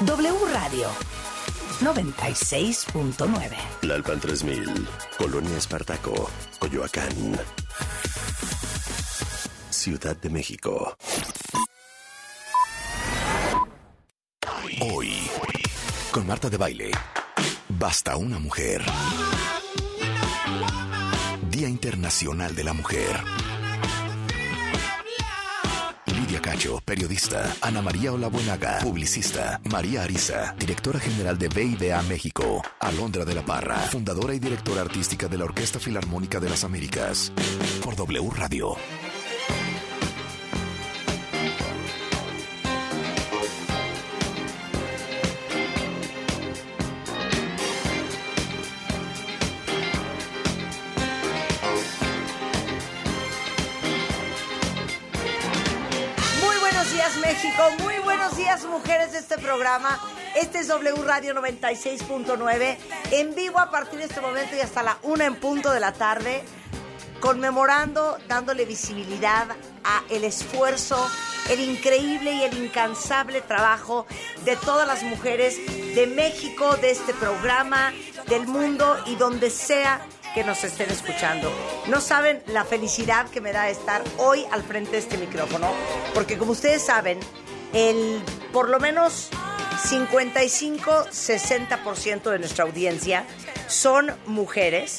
W Radio 96.9. Lalpan 3000, Colonia Espartaco, Coyoacán. Ciudad de México. Hoy, con Marta de Baile, basta una mujer. Día Internacional de la Mujer. Cacho, periodista. Ana María Olabuenaga, publicista. María Ariza, directora general de BIDA México. Alondra de la Parra, fundadora y directora artística de la Orquesta Filarmónica de las Américas. Por W Radio. Mujeres de este programa. Este es W Radio 96.9, en vivo a partir de este momento y hasta la una en punto de la tarde, conmemorando, dándole visibilidad a el esfuerzo, el increíble y el incansable trabajo de todas las mujeres de México, de este programa, del mundo y donde sea que nos estén escuchando. No saben la felicidad que me da estar hoy al frente de este micrófono, porque como ustedes saben, el por lo menos 55-60% de nuestra audiencia son mujeres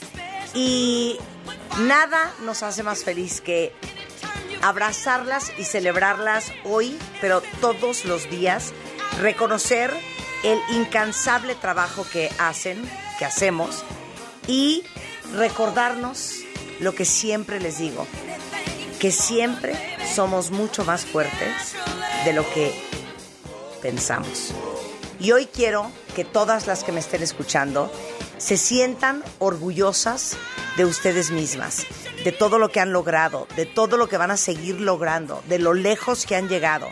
y nada nos hace más feliz que abrazarlas y celebrarlas hoy, pero todos los días, reconocer el incansable trabajo que hacen, que hacemos y recordarnos lo que siempre les digo, que siempre somos mucho más fuertes de lo que pensamos. Y hoy quiero que todas las que me estén escuchando se sientan orgullosas de ustedes mismas, de todo lo que han logrado, de todo lo que van a seguir logrando, de lo lejos que han llegado,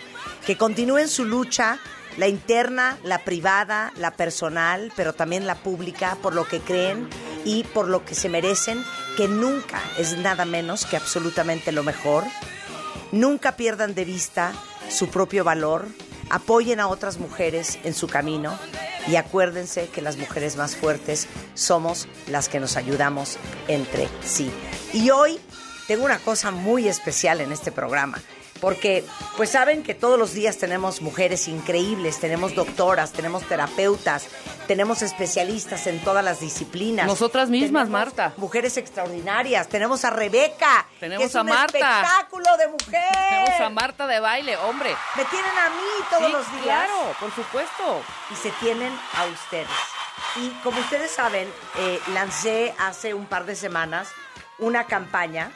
que continúen su lucha, la interna, la privada, la personal, pero también la pública, por lo que creen y por lo que se merecen, que nunca es nada menos que absolutamente lo mejor. Nunca pierdan de vista su propio valor, apoyen a otras mujeres en su camino y acuérdense que las mujeres más fuertes somos las que nos ayudamos entre sí. Y hoy tengo una cosa muy especial en este programa. Porque, pues saben que todos los días tenemos mujeres increíbles, tenemos doctoras, tenemos terapeutas, tenemos especialistas en todas las disciplinas. Nosotras mismas, Marta. Mujeres extraordinarias. Tenemos a Rebeca. Tenemos que es a un Marta. espectáculo de mujer. Tenemos a Marta de baile, hombre. Me tienen a mí todos Sí, los días. Claro, por supuesto. y se tienen a ustedes. Y como ustedes saben, eh, lancé hace un par de semanas una campaña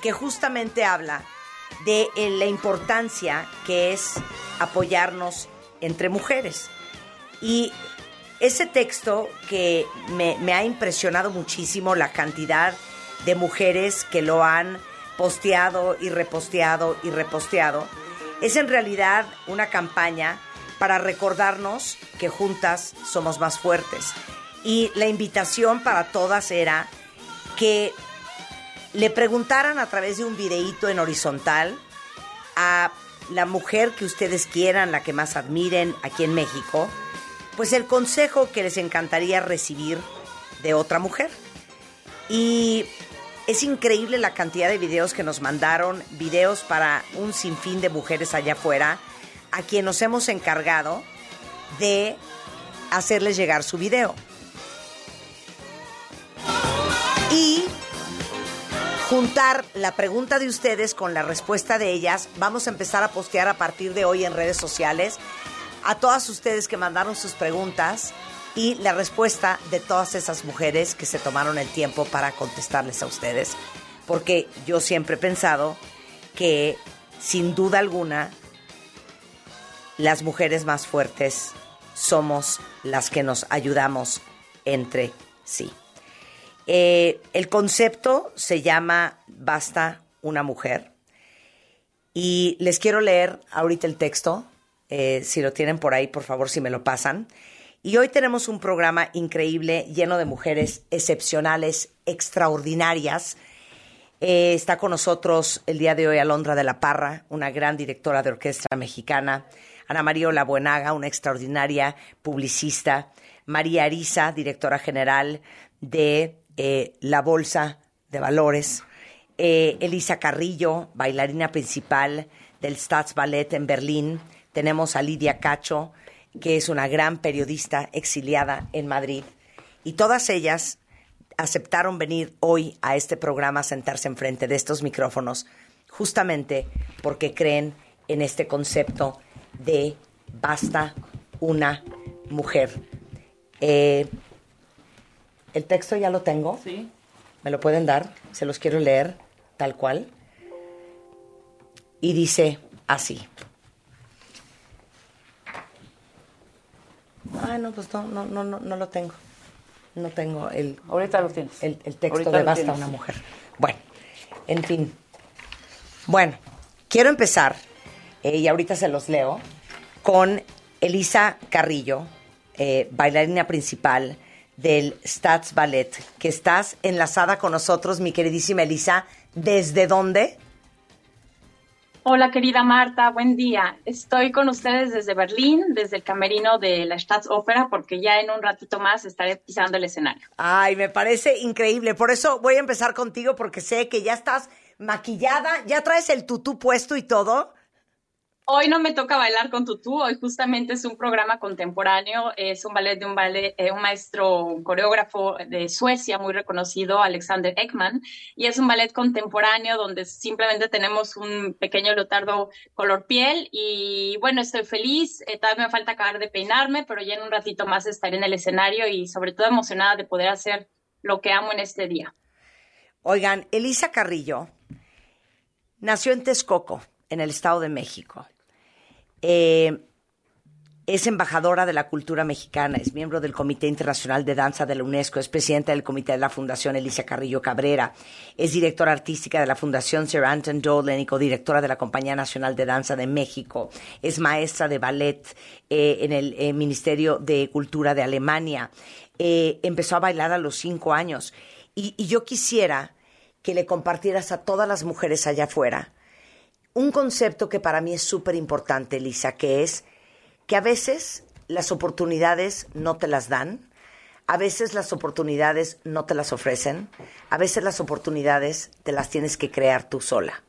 que justamente habla de eh, la importancia que es apoyarnos entre mujeres. Y ese texto que me, me ha impresionado muchísimo la cantidad de mujeres que lo han posteado y reposteado y reposteado, es en realidad una campaña para recordarnos que juntas somos más fuertes. Y la invitación para todas era que le preguntaran a través de un videíto en horizontal a la mujer que ustedes quieran, la que más admiren aquí en México, pues el consejo que les encantaría recibir de otra mujer. Y es increíble la cantidad de videos que nos mandaron, videos para un sinfín de mujeres allá afuera, a quien nos hemos encargado de hacerles llegar su video. Juntar la pregunta de ustedes con la respuesta de ellas. Vamos a empezar a postear a partir de hoy en redes sociales a todas ustedes que mandaron sus preguntas y la respuesta de todas esas mujeres que se tomaron el tiempo para contestarles a ustedes. Porque yo siempre he pensado que, sin duda alguna, las mujeres más fuertes somos las que nos ayudamos entre sí. Eh, el concepto se llama Basta una mujer. Y les quiero leer ahorita el texto. eh, si lo tienen por ahí, por favor, si me lo pasan. Y hoy tenemos un programa increíble, lleno de mujeres excepcionales, extraordinarias, Eh, está con nosotros el día de hoy Alondra de la Parra, una gran directora de orquesta mexicana. Ana María Buenaga, una extraordinaria publicista. María Arisa, directora general de eh, la Bolsa de Valores. Eh, Elisa Carrillo, bailarina principal del Staatsballet en Berlín. Tenemos a Lidia Cacho, que es una gran periodista exiliada en Madrid. Y todas ellas aceptaron venir hoy a este programa a sentarse enfrente de estos micrófonos, justamente porque creen en este concepto de basta una mujer. Eh, el texto ya lo tengo. Sí. ¿Me lo pueden dar? Se los quiero leer tal cual. Y dice así. Ah, no, pues no, no, no, no, lo tengo. No tengo el, Ahorita lo tienes. el, el texto Ahorita de Basta una mujer. Bueno, en fin. Bueno, quiero empezar, eh, y ahorita se los leo, con Elisa Carrillo, eh, bailarina principal del Stats Ballet, que estás enlazada con nosotros, mi queridísima Elisa. ¿Desde dónde? Hola querida Marta, buen día. Estoy con ustedes desde Berlín, desde el camerino de la Staatsoper, porque ya en un ratito más estaré pisando el escenario. Ay, me parece increíble. Por eso voy a empezar contigo, porque sé que ya estás maquillada, ya traes el tutú puesto y todo. Hoy no me toca bailar con tutú, hoy justamente es un programa contemporáneo, es un ballet de un, ballet, eh, un maestro un coreógrafo de Suecia muy reconocido, Alexander Ekman, y es un ballet contemporáneo donde simplemente tenemos un pequeño leotardo color piel y bueno, estoy feliz, eh, todavía me falta acabar de peinarme, pero ya en un ratito más estaré en el escenario y sobre todo emocionada de poder hacer lo que amo en este día. Oigan, Elisa Carrillo nació en Texcoco, en el Estado de México. Eh, es embajadora de la cultura mexicana, es miembro del Comité Internacional de Danza de la UNESCO, es presidenta del Comité de la Fundación Elisa Carrillo Cabrera, es directora artística de la Fundación Sir Anton Dolan y codirectora de la Compañía Nacional de Danza de México, es maestra de ballet eh, en el eh, Ministerio de Cultura de Alemania, empezó a bailar a los cinco años. Y, y yo quisiera que le compartieras a todas las mujeres allá afuera un concepto que para mí es súper importante, Lisa, que es que a veces las oportunidades no te las dan, a veces las oportunidades no te las ofrecen, a veces las oportunidades te las tienes que crear tú sola.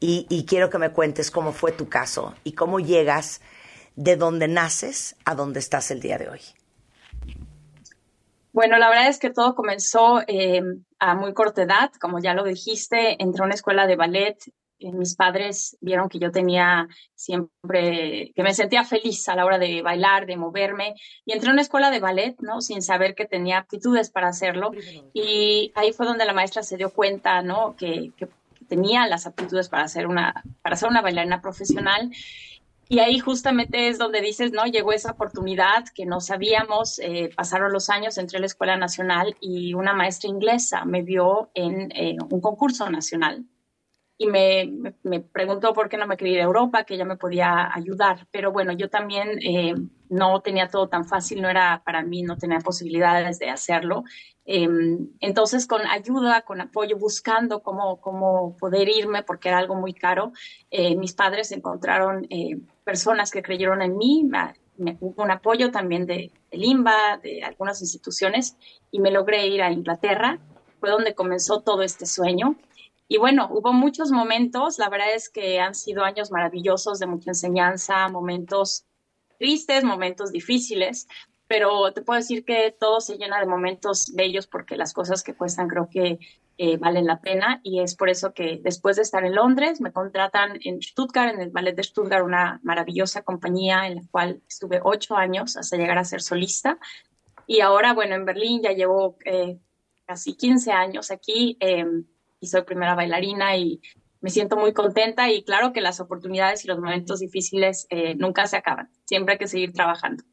Y, quiero que me cuentes cómo fue tu caso y cómo llegas de donde naces a donde estás el día de hoy. Bueno, la verdad es que todo comenzó eh, a muy corta edad, como ya lo dijiste, entré a una escuela de ballet. Eh, mis padres vieron que yo tenía siempre, que me sentía feliz a la hora de bailar, de moverme, y entré a una escuela de ballet, ¿no? Sin saber que tenía aptitudes para hacerlo. Y ahí fue donde la maestra se dio cuenta, ¿no? Que, tenía las aptitudes para ser una, para ser una bailarina profesional. Y ahí justamente es donde dices, ¿no? Llegó esa oportunidad que no sabíamos, eh, pasaron los años, entré a la Escuela Nacional y una maestra inglesa me vio en eh, un concurso nacional y me, me, preguntó por qué no me quería ir a Europa, que ella me podía ayudar. Pero bueno, yo también eh, no tenía todo tan fácil, no era para mí, no tenía posibilidades de hacerlo. Eh, entonces, con ayuda, con apoyo, buscando cómo, cómo poder irme, porque era algo muy caro, eh, mis padres encontraron eh, personas que creyeron en mí, me, me, hubo un apoyo también de, del IMBA, de algunas instituciones, y me logré ir a Inglaterra. Fue donde comenzó todo este sueño. Y bueno, hubo muchos momentos, la verdad es que han sido años maravillosos de mucha enseñanza, momentos tristes, momentos difíciles, pero te puedo decir que todo se llena de momentos bellos porque las cosas que cuestan creo que eh, valen la pena y es por eso que después de estar en Londres me contratan en Stuttgart, en el Ballet de Stuttgart, una maravillosa compañía en la cual estuve ocho años hasta llegar a ser solista y ahora, bueno, en Berlín ya llevo eh, casi 15 años aquí. Eh, y soy primera bailarina y me siento muy contenta y claro que las oportunidades y los momentos difíciles eh, nunca se acaban, siempre hay que seguir trabajando.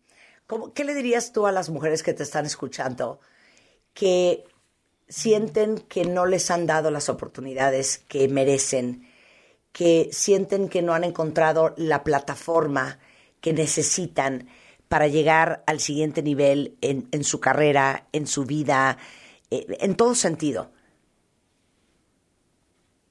¿Cómo, ¿Qué le dirías tú a las mujeres que te están escuchando que sienten que no les han dado las oportunidades que merecen, que sienten que no han encontrado la plataforma que necesitan para llegar al siguiente nivel en, en su carrera, en su vida, eh, en todo sentido?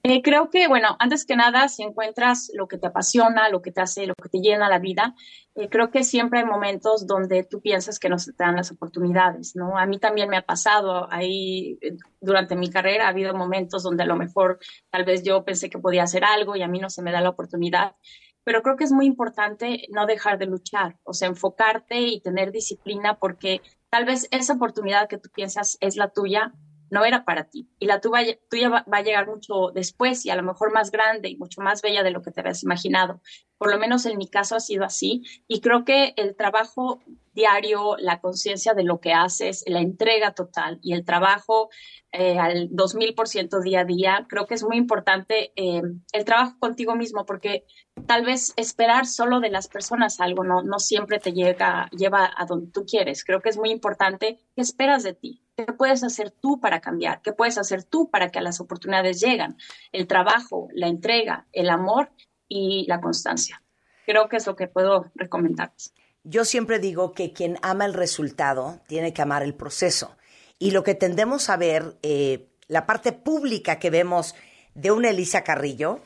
Eh, creo que, bueno, antes que nada, si encuentras lo que te apasiona, lo que te hace, lo que te llena la vida, eh, creo que siempre hay momentos donde tú piensas que no se te dan las oportunidades, ¿no? A mí también me ha pasado ahí eh, durante mi carrera, ha habido momentos donde a lo mejor tal vez yo pensé que podía hacer algo y a mí no se me da la oportunidad pero creo que es muy importante no dejar de luchar, o sea, enfocarte y tener disciplina porque tal vez esa oportunidad que tú piensas es la tuya, no era para ti. Y la tuya, tuya va, a llegar mucho después y a lo mejor más grande y mucho más bella de lo que te habías imaginado. Por lo menos en mi caso ha sido así. Y creo que el trabajo diario, la conciencia de lo que haces, la entrega total y el trabajo eh, al 2000% día a día, creo que es muy importante eh, el trabajo contigo mismo porque tal vez esperar solo de las personas algo no, no siempre te llega, lleva a donde tú quieres. Creo que es muy importante qué esperas de ti, qué puedes hacer tú para cambiar, qué puedes hacer tú para que las oportunidades lleguen. El trabajo, la entrega, el amor y la constancia. Creo que es lo que puedo recomendarles. Yo siempre digo que quien ama el resultado tiene que amar el proceso. Y lo que tendemos a ver, eh, la parte pública que vemos de una Elisa Carrillo,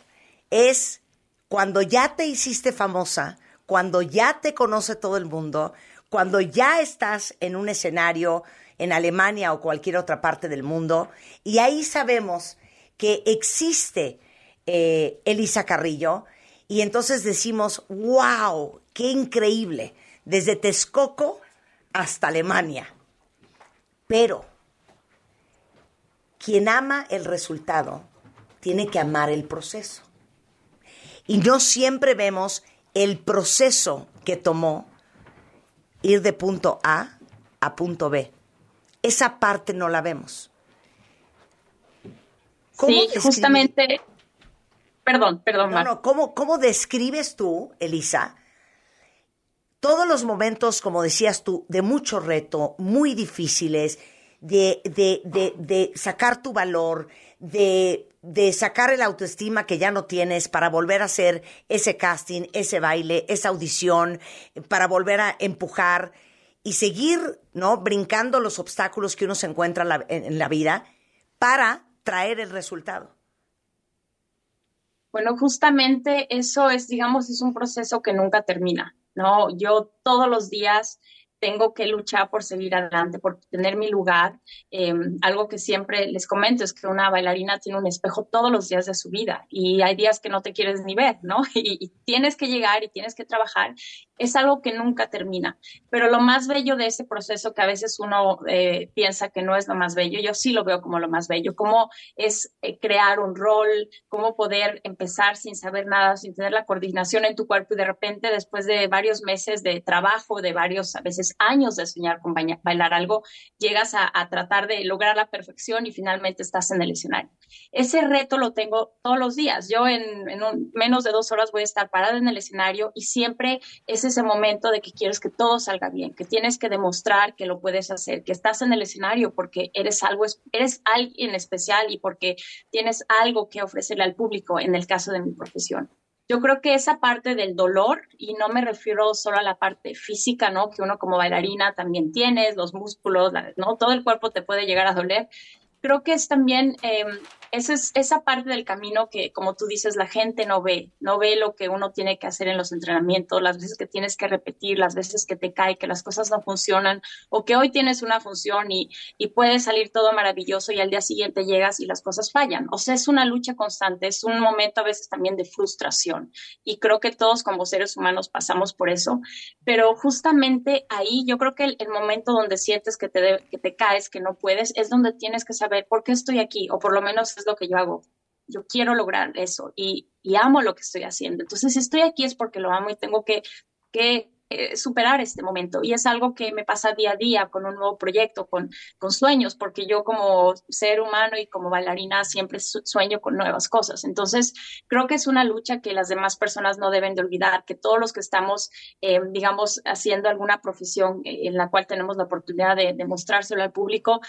es cuando ya te hiciste famosa, cuando ya te conoce todo el mundo, cuando ya estás en un escenario en Alemania o cualquier otra parte del mundo, y ahí sabemos que existe eh, Elisa Carrillo, y entonces decimos, wow, qué increíble desde Texcoco hasta Alemania. Pero quien ama el resultado tiene que amar el proceso. Y no siempre vemos el proceso que tomó ir de punto A a punto B. Esa parte no la vemos. sí, justamente. Perdón, perdón. No, no, ¿cómo, ¿cómo describes tú, Elisa, todos los momentos, como decías tú, de mucho reto, muy difíciles, de, de, de, de sacar tu valor, de, de sacar el autoestima que ya no tienes para volver a hacer ese casting, ese baile, esa audición, para volver a empujar y seguir, ¿no? Brincando los obstáculos que uno se encuentra en la vida para traer el resultado. Bueno, justamente eso es, digamos, es un proceso que nunca termina. ¿no? Yo todos los días tengo que luchar por seguir adelante, por tener mi lugar. Eh, algo que siempre les comento es que una bailarina tiene un espejo todos los días de su vida y hay días que no te quieres ni ver, ¿no? Y, tienes que llegar y tienes que trabajar. Es algo que nunca termina. Pero lo más bello de ese proceso que a veces uno eh, piensa que no es lo más bello, yo sí lo veo como lo más bello, cómo es eh, crear un rol, cómo poder empezar sin saber nada, sin tener la coordinación en tu cuerpo y de repente después de varios meses de trabajo, de varios a veces años de soñar con bailar algo, llegas a, tratar de lograr la perfección y finalmente estás en el escenario. Ese reto lo tengo todos los días. Yo en, menos de dos horas voy a estar parada en el escenario y siempre es ese momento de que quieres que todo salga bien, que tienes que demostrar que lo puedes hacer, que estás en el escenario porque eres algo, eres alguien especial y porque tienes algo que ofrecerle al público en el caso de mi profesión yo creo que esa parte del dolor, y no me refiero solo a la parte física, ¿no? Que uno como bailarina también tienes, los músculos, ¿no? Todo el cuerpo te puede llegar a doler, creo que es también eh, esa, es, esa parte del camino que, como tú dices, la gente no ve, no ve lo que uno tiene que hacer en los entrenamientos, las veces que tienes que repetir, las veces que te cae, que las cosas no funcionan, o que hoy tienes una función y, y puede salir todo maravilloso y al día siguiente llegas y las cosas fallan. O sea, es una lucha constante, es un momento a veces también de frustración. Y creo que todos como seres humanos pasamos por eso, pero justamente ahí yo creo que el, el momento donde sientes que te, que te caes, que no puedes, es donde tienes que saber ver por qué estoy aquí, o por lo menos es lo que yo hago. Yo quiero lograr eso y, y amo lo que estoy haciendo. Entonces, si estoy aquí es porque lo amo y tengo que, que eh, superar este momento. Y es algo que me pasa día a día con un nuevo proyecto, con, con sueños, porque yo como ser humano y como bailarina siempre sueño con nuevas cosas. Entonces, creo que es una lucha que las demás personas no deben de olvidar, que todos los que estamos, eh, digamos, haciendo alguna profesión eh, en la cual tenemos la oportunidad de, de mostrárselo al público,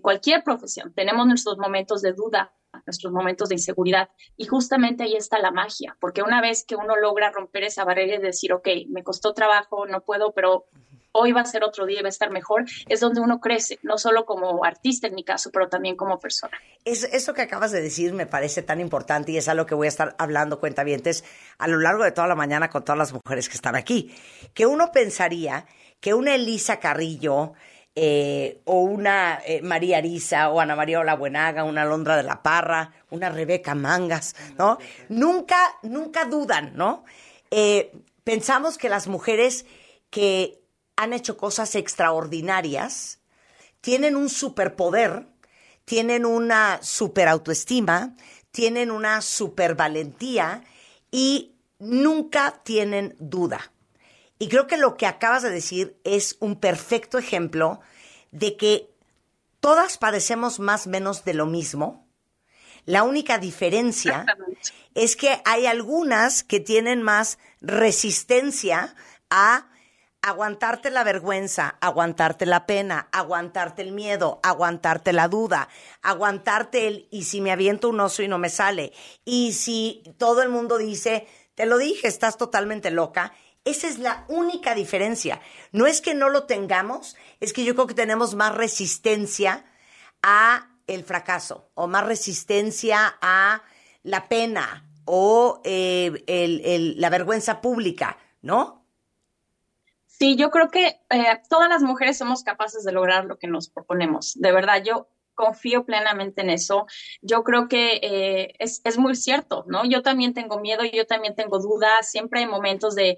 cualquier profesión, tenemos nuestros momentos de duda, nuestros momentos de inseguridad. Y justamente ahí está la magia, porque una vez que uno logra romper esa barrera y decir, ok, me costó trabajo, no puedo, pero hoy va a ser otro día y va a estar mejor, es donde uno crece, no solo como artista en mi caso, pero también como persona. Es, eso que acabas de decir me parece tan importante y es algo que voy a estar hablando, cuentavientes, a lo largo de toda la mañana con todas las mujeres que están aquí. Que uno pensaría que una Elisa Carrillo, eh, o una eh, María Arisa, o Ana María Olabuenaga, una Londra de la Parra, una Rebeca Mangas, ¿no? Nunca, nunca dudan, ¿no? Eh, pensamos que las mujeres que han hecho cosas extraordinarias tienen un superpoder, tienen una super autoestima, tienen una super valentía y nunca tienen duda. Y creo que lo que acabas de decir es un perfecto ejemplo de que todas padecemos más o menos de lo mismo. La única diferencia es que hay algunas que tienen más resistencia a aguantarte la vergüenza, aguantarte la pena, aguantarte el miedo, aguantarte la duda, aguantarte el y si me aviento un oso y no me sale, y si todo el mundo dice, te lo dije, estás totalmente loca, esa es la única diferencia. No es que no lo tengamos, es que yo creo que tenemos más resistencia a el fracaso o más resistencia a la pena o eh, la vergüenza pública, ¿no? Sí, yo creo que eh, todas las mujeres somos capaces de lograr lo que nos proponemos. De verdad, yo confío plenamente en eso. Yo creo que eh, es, es, muy cierto, ¿no? Yo también tengo miedo, yo también tengo dudas, siempre hay momentos de,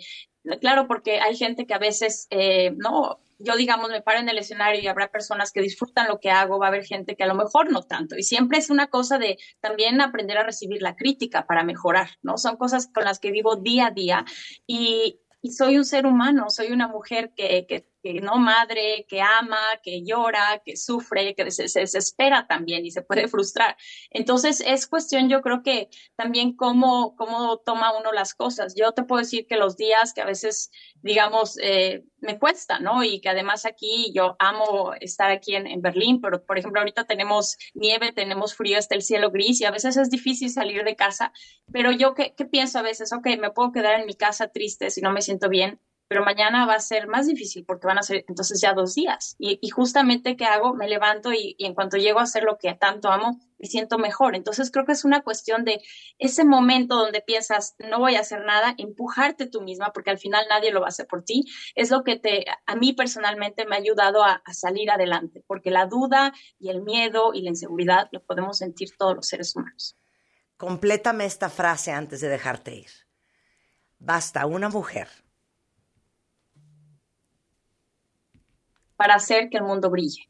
Claro, porque hay gente que a veces, eh, no, yo digamos, me paro en el escenario y habrá personas que disfrutan lo que hago, va a haber gente que a lo mejor no tanto. Y siempre es una cosa de también aprender a recibir la crítica para mejorar, ¿no? Son cosas con las que vivo día a día y, y soy un ser humano, soy una mujer que, que que no madre, que ama, que llora, que sufre, que se, desespera también y se puede frustrar. Entonces es cuestión, yo creo que también cómo, cómo toma uno las cosas. Yo te puedo decir que los días que a veces, digamos, eh, me cuesta, ¿no? Y que además aquí yo amo estar aquí en, en, Berlín, pero por ejemplo ahorita tenemos nieve, tenemos frío, está el cielo gris y a veces es difícil salir de casa, pero yo qué, qué pienso a veces, ok, me puedo quedar en mi casa triste si no me siento bien, pero mañana va a ser más difícil porque van a ser entonces ya dos días. Y, justamente, ¿qué hago? Me levanto y, en cuanto llego a hacer lo que tanto amo, me siento mejor. Entonces, creo que es una cuestión de ese momento donde piensas, no voy a hacer nada, empujarte tú misma, porque al final nadie lo va a hacer por ti, es lo que te, a mí personalmente me ha ayudado a, a salir adelante, porque la duda y el miedo y la inseguridad lo podemos sentir todos los seres humanos. Complétame esta frase antes de dejarte ir. Basta una mujer para hacer que el mundo brille.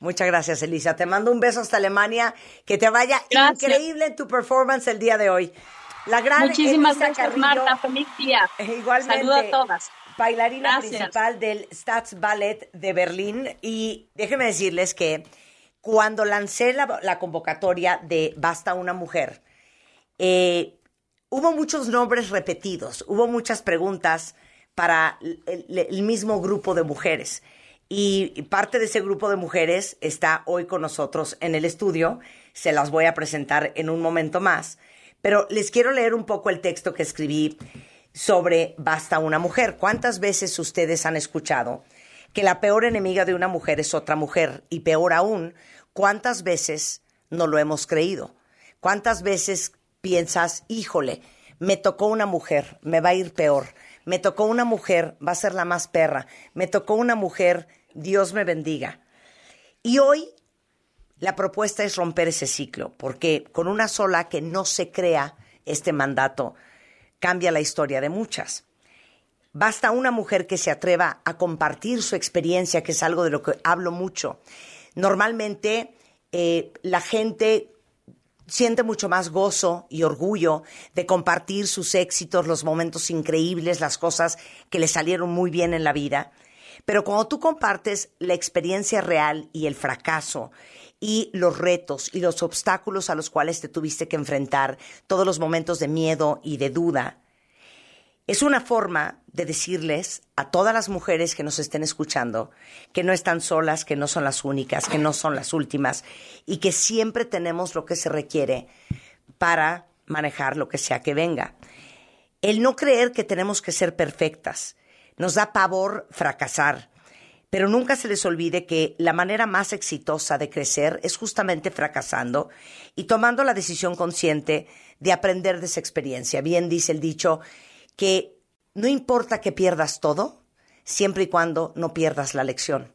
Muchas gracias, Elisa. Te mando un beso hasta Alemania. Que te vaya increíble en tu performance el día de hoy. La gran Muchísimas gracias, Marta. Feliz día. Igualmente. Saludos a todas. Bailarina principal del Staatsballet de Berlín. Y déjenme decirles que cuando lancé la, convocatoria de Basta una mujer, eh, hubo muchos nombres repetidos, hubo muchas preguntas para el, mismo grupo de mujeres. Y parte de ese grupo de mujeres está hoy con nosotros en el estudio. Se las voy a presentar en un momento más. Pero les quiero leer un poco el texto que escribí sobre Basta una mujer. ¿Cuántas veces ustedes han escuchado que la peor enemiga de una mujer es otra mujer? Y peor aún, ¿cuántas veces no lo hemos creído? ¿Cuántas veces piensas, híjole, me tocó una mujer, me va a ir peor? Me tocó una mujer, va a ser la más perra, me tocó una mujer, Dios me bendiga. Y hoy la propuesta es romper ese ciclo, porque con una sola que no se crea este mandato, cambia la historia de muchas. Basta una mujer que se atreva a compartir su experiencia, que es algo de lo que hablo mucho. Normalmente eh, la gente siente mucho más gozo y orgullo de compartir sus éxitos, los momentos increíbles, las cosas que le salieron muy bien en la vida. Pero cuando tú compartes la experiencia real y el fracaso y los retos y los obstáculos a los cuales te tuviste que enfrentar, todos los momentos de miedo y de duda, es una forma de decirles a todas las mujeres que nos estén escuchando que no están solas, que no son las únicas, que no son las últimas y que siempre tenemos lo que se requiere para manejar lo que sea que venga. El no creer que tenemos que ser perfectas, nos da pavor fracasar, pero nunca se les olvide que la manera más exitosa de crecer es justamente fracasando y tomando la decisión consciente de aprender de esa experiencia. Bien dice el dicho que no importa que pierdas todo, siempre y cuando no pierdas la lección.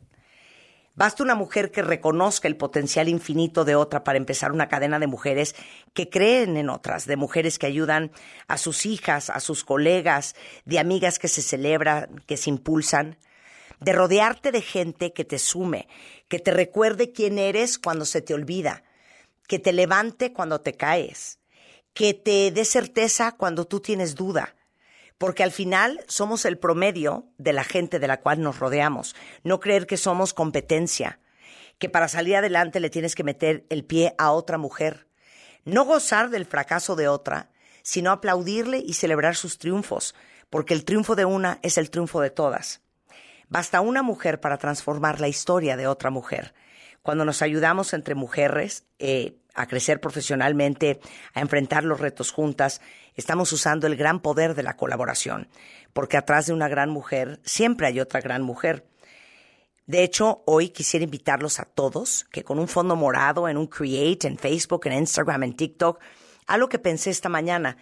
Basta una mujer que reconozca el potencial infinito de otra para empezar una cadena de mujeres que creen en otras, de mujeres que ayudan a sus hijas, a sus colegas, de amigas que se celebran, que se impulsan, de rodearte de gente que te sume, que te recuerde quién eres cuando se te olvida, que te levante cuando te caes, que te dé certeza cuando tú tienes duda, porque al final somos el promedio de la gente de la cual nos rodeamos. No creer que somos competencia, que para salir adelante le tienes que meter el pie a otra mujer. No gozar del fracaso de otra, sino aplaudirle y celebrar sus triunfos, porque el triunfo de una es el triunfo de todas. Basta una mujer para transformar la historia de otra mujer. Cuando nos ayudamos entre mujeres eh, a crecer profesionalmente, a enfrentar los retos juntas, estamos usando el gran poder de la colaboración, porque atrás de una gran mujer siempre hay otra gran mujer. De hecho, hoy quisiera invitarlos a todos que con un fondo morado en un Create, en Facebook, en Instagram, en TikTok, algo que pensé esta mañana,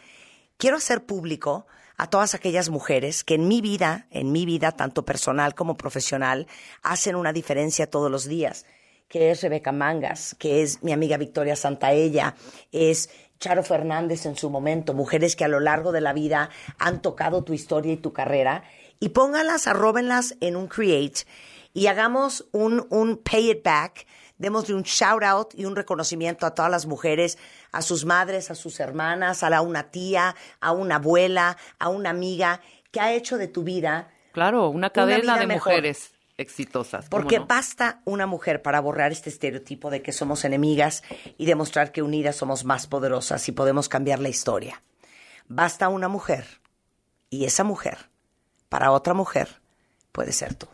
quiero hacer público a todas aquellas mujeres que en mi vida, en mi vida, tanto personal como profesional, hacen una diferencia todos los días que es Rebeca Mangas, que es mi amiga Victoria Santaella, es Charo Fernández en su momento, mujeres que a lo largo de la vida han tocado tu historia y tu carrera, y póngalas, arróbenlas en un create y hagamos un, un pay it back, démosle un shout out y un reconocimiento a todas las mujeres, a sus madres, a sus hermanas, a la, una tía, a una abuela, a una amiga, que ha hecho de tu vida. Claro, una cadena de mejor. mujeres exitosas. ¿cómo Porque no? basta una mujer para borrar este estereotipo de que somos enemigas y demostrar que unidas somos más poderosas y podemos cambiar la historia. Basta una mujer y esa mujer, para otra mujer, puede ser tú.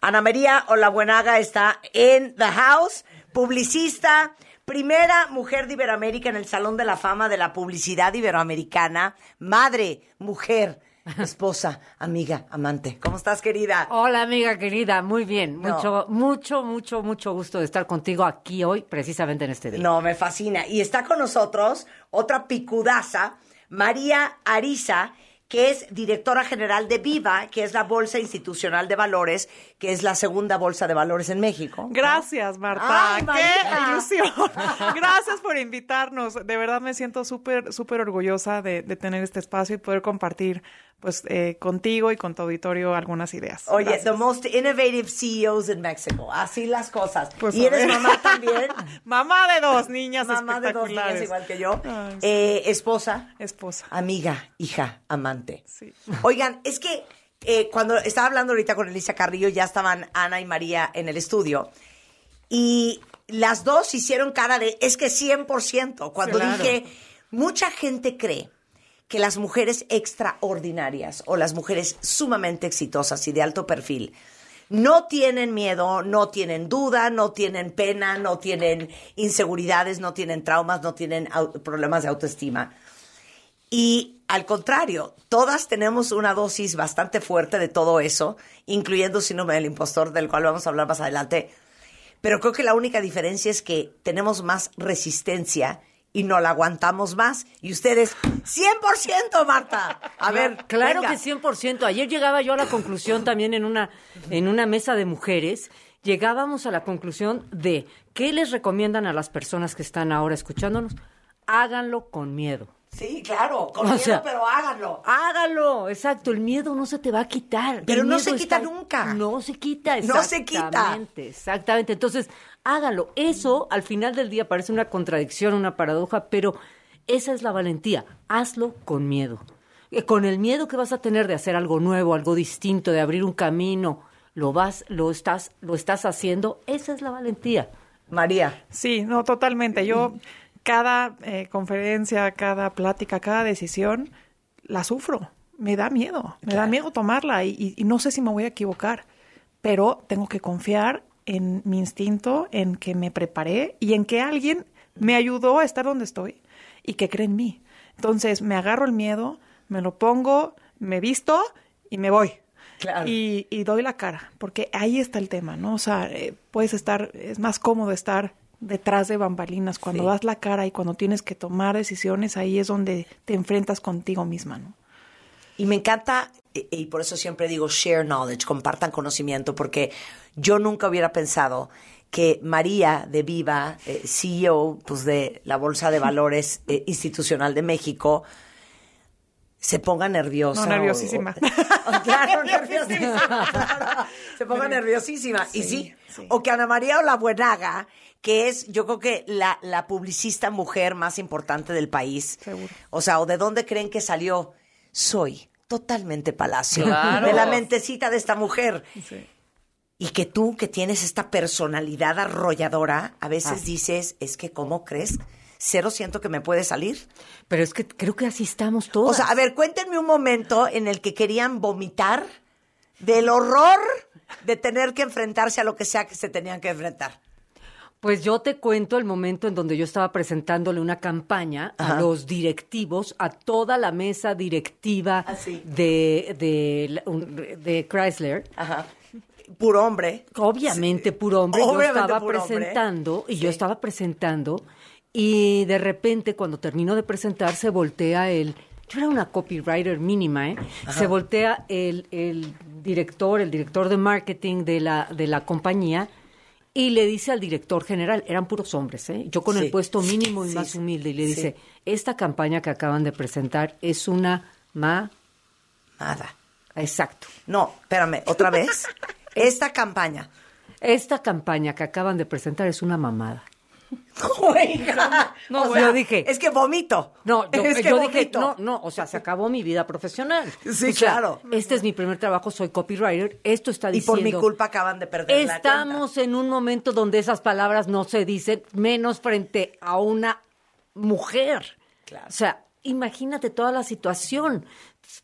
Ana María Olabuenaga está en The House, publicista, primera mujer de Iberoamérica en el Salón de la Fama de la Publicidad Iberoamericana, madre, mujer, esposa, amiga, amante. ¿Cómo estás, querida? Hola amiga querida, muy bien, No. mucho, mucho, mucho, mucho gusto de estar contigo aquí hoy, precisamente en este día. No, me fascina. Y está con nosotros otra picudaza, María Ariza, que es directora general de Viva, que es la Bolsa Institucional de Valores, que es la segunda bolsa de valores en México. Gracias, Marta. Ay, ¡Qué María. ilusión! Gracias por invitarnos. De verdad me siento súper, súper orgullosa de, de tener este espacio y poder compartir pues eh, contigo y con tu auditorio algunas ideas. Oye, Gracias. the most innovative CEOs in Mexico. Así las cosas. Pues, y eres mamá también. Mamá de dos niñas mamá de dos niñas igual que yo. Ay, sí. Eh, esposa, Esposa. amiga, hija, amante. Sí. Oigan, es que eh, cuando estaba hablando ahorita con Elisa Carrillo, ya estaban Ana y María en el estudio. Y las dos hicieron cara de, es que 100%. Cuando Claro. dije, mucha gente cree que las mujeres extraordinarias o las mujeres sumamente exitosas y de alto perfil no tienen miedo, no tienen duda, no tienen pena, no tienen inseguridades, no tienen traumas, no tienen problemas de autoestima. Y al contrario, todas tenemos una dosis bastante fuerte de todo eso, incluyendo síndrome del impostor, del cual vamos a hablar más adelante. Pero creo que la única diferencia es que tenemos más resistencia y no la aguantamos más. Y ustedes, 100%, Marta. A ver, Claro venga. que 100%. Ayer llegaba yo a la conclusión también en una, en una mesa de mujeres, llegábamos a la conclusión de qué les recomiendan a las personas que están ahora escuchándonos. Háganlo con miedo. Sí, claro, con O miedo, sea, pero háganlo. Hágalo, exacto. El miedo no se te va a quitar. Pero no se quita nunca. No se quita, No se quita. exactamente. Exactamente. Entonces, hágalo. Eso, al final del día, parece una contradicción, una paradoja, pero esa es la valentía. Hazlo con miedo. Eh, Con el miedo que vas a tener de hacer algo nuevo, algo distinto, de abrir un camino, lo vas, lo estás, lo estás haciendo. Esa es la valentía. María. Sí, no, totalmente. Yo cada eh, conferencia, cada plática, cada decisión la sufro. Me da miedo, me da miedo tomarla y, y- y no sé si me voy a equivocar, pero tengo que confiar en mi instinto, en que me preparé y en que alguien me ayudó a estar donde estoy y que cree en mí. Entonces me agarro el miedo, me lo pongo, me visto y me voy. Claro. y, y doy la cara, porque ahí está el tema, ¿no? O sea, eh, puedes estar, es más cómodo estar detrás de bambalinas. Cuando Sí. das la cara y cuando tienes que tomar decisiones, ahí es donde te enfrentas contigo misma, ¿no? Y me encanta, y, por eso siempre digo share knowledge, compartan conocimiento, porque yo nunca hubiera pensado que María de Viva, eh, CEO pues, de la Bolsa de Valores eh, Institucional de México, se ponga nerviosa. No, nerviosísima. o- o- claro, nerviosísima. se ponga nerviosísima. y sí, sí. o que Ana María Olabuenaga, que es yo creo que la, la publicista mujer más importante del país. Seguro. O sea, ¿o de dónde creen que salió? Soy totalmente palacio. Claro. De la mentecita de esta mujer. Y que tú, que tienes esta personalidad arrolladora, a veces dices, es que, ¿cómo crees? Cero siento que me puede salir. Pero es que creo que así estamos todos. O sea, a ver, cuéntenme un momento en el que querían vomitar del horror de tener que enfrentarse a lo que sea que se tenían que enfrentar. Pues yo te cuento el momento en donde yo estaba presentándole una campaña Ajá. a los directivos, a toda la mesa directiva Ah, sí. de, de, de Chrysler. Ajá. Puro hombre. Obviamente, puro hombre. Obviamente yo estaba hombre. presentando y Sí. yo estaba presentando y de repente cuando termino de presentar se voltea el... Yo era una copywriter mínima, ¿eh? Se voltea el, el director, el director de marketing de la, de la compañía y le dice al director general, eran puros hombres, ¿eh? Yo con Sí. el puesto mínimo y Sí, más humilde, y le Sí. dice, esta campaña que acaban de presentar es una ma... Nada. Exacto. No, espérame, otra vez. Esta campaña. Esta campaña que acaban de presentar es una mamada. Oiga. No, O sea, dije- Es que vomito. No, yo, es que yo dije, vomito. no, no, o sea, se acabó mi vida profesional. Sí, O sea, claro. Este es mi primer trabajo, soy copywriter, esto está Y diciendo... por mi culpa acaban de perder la Estamos en un momento donde esas palabras no se dicen, menos frente a una mujer. Claro. O sea, imagínate toda la situación.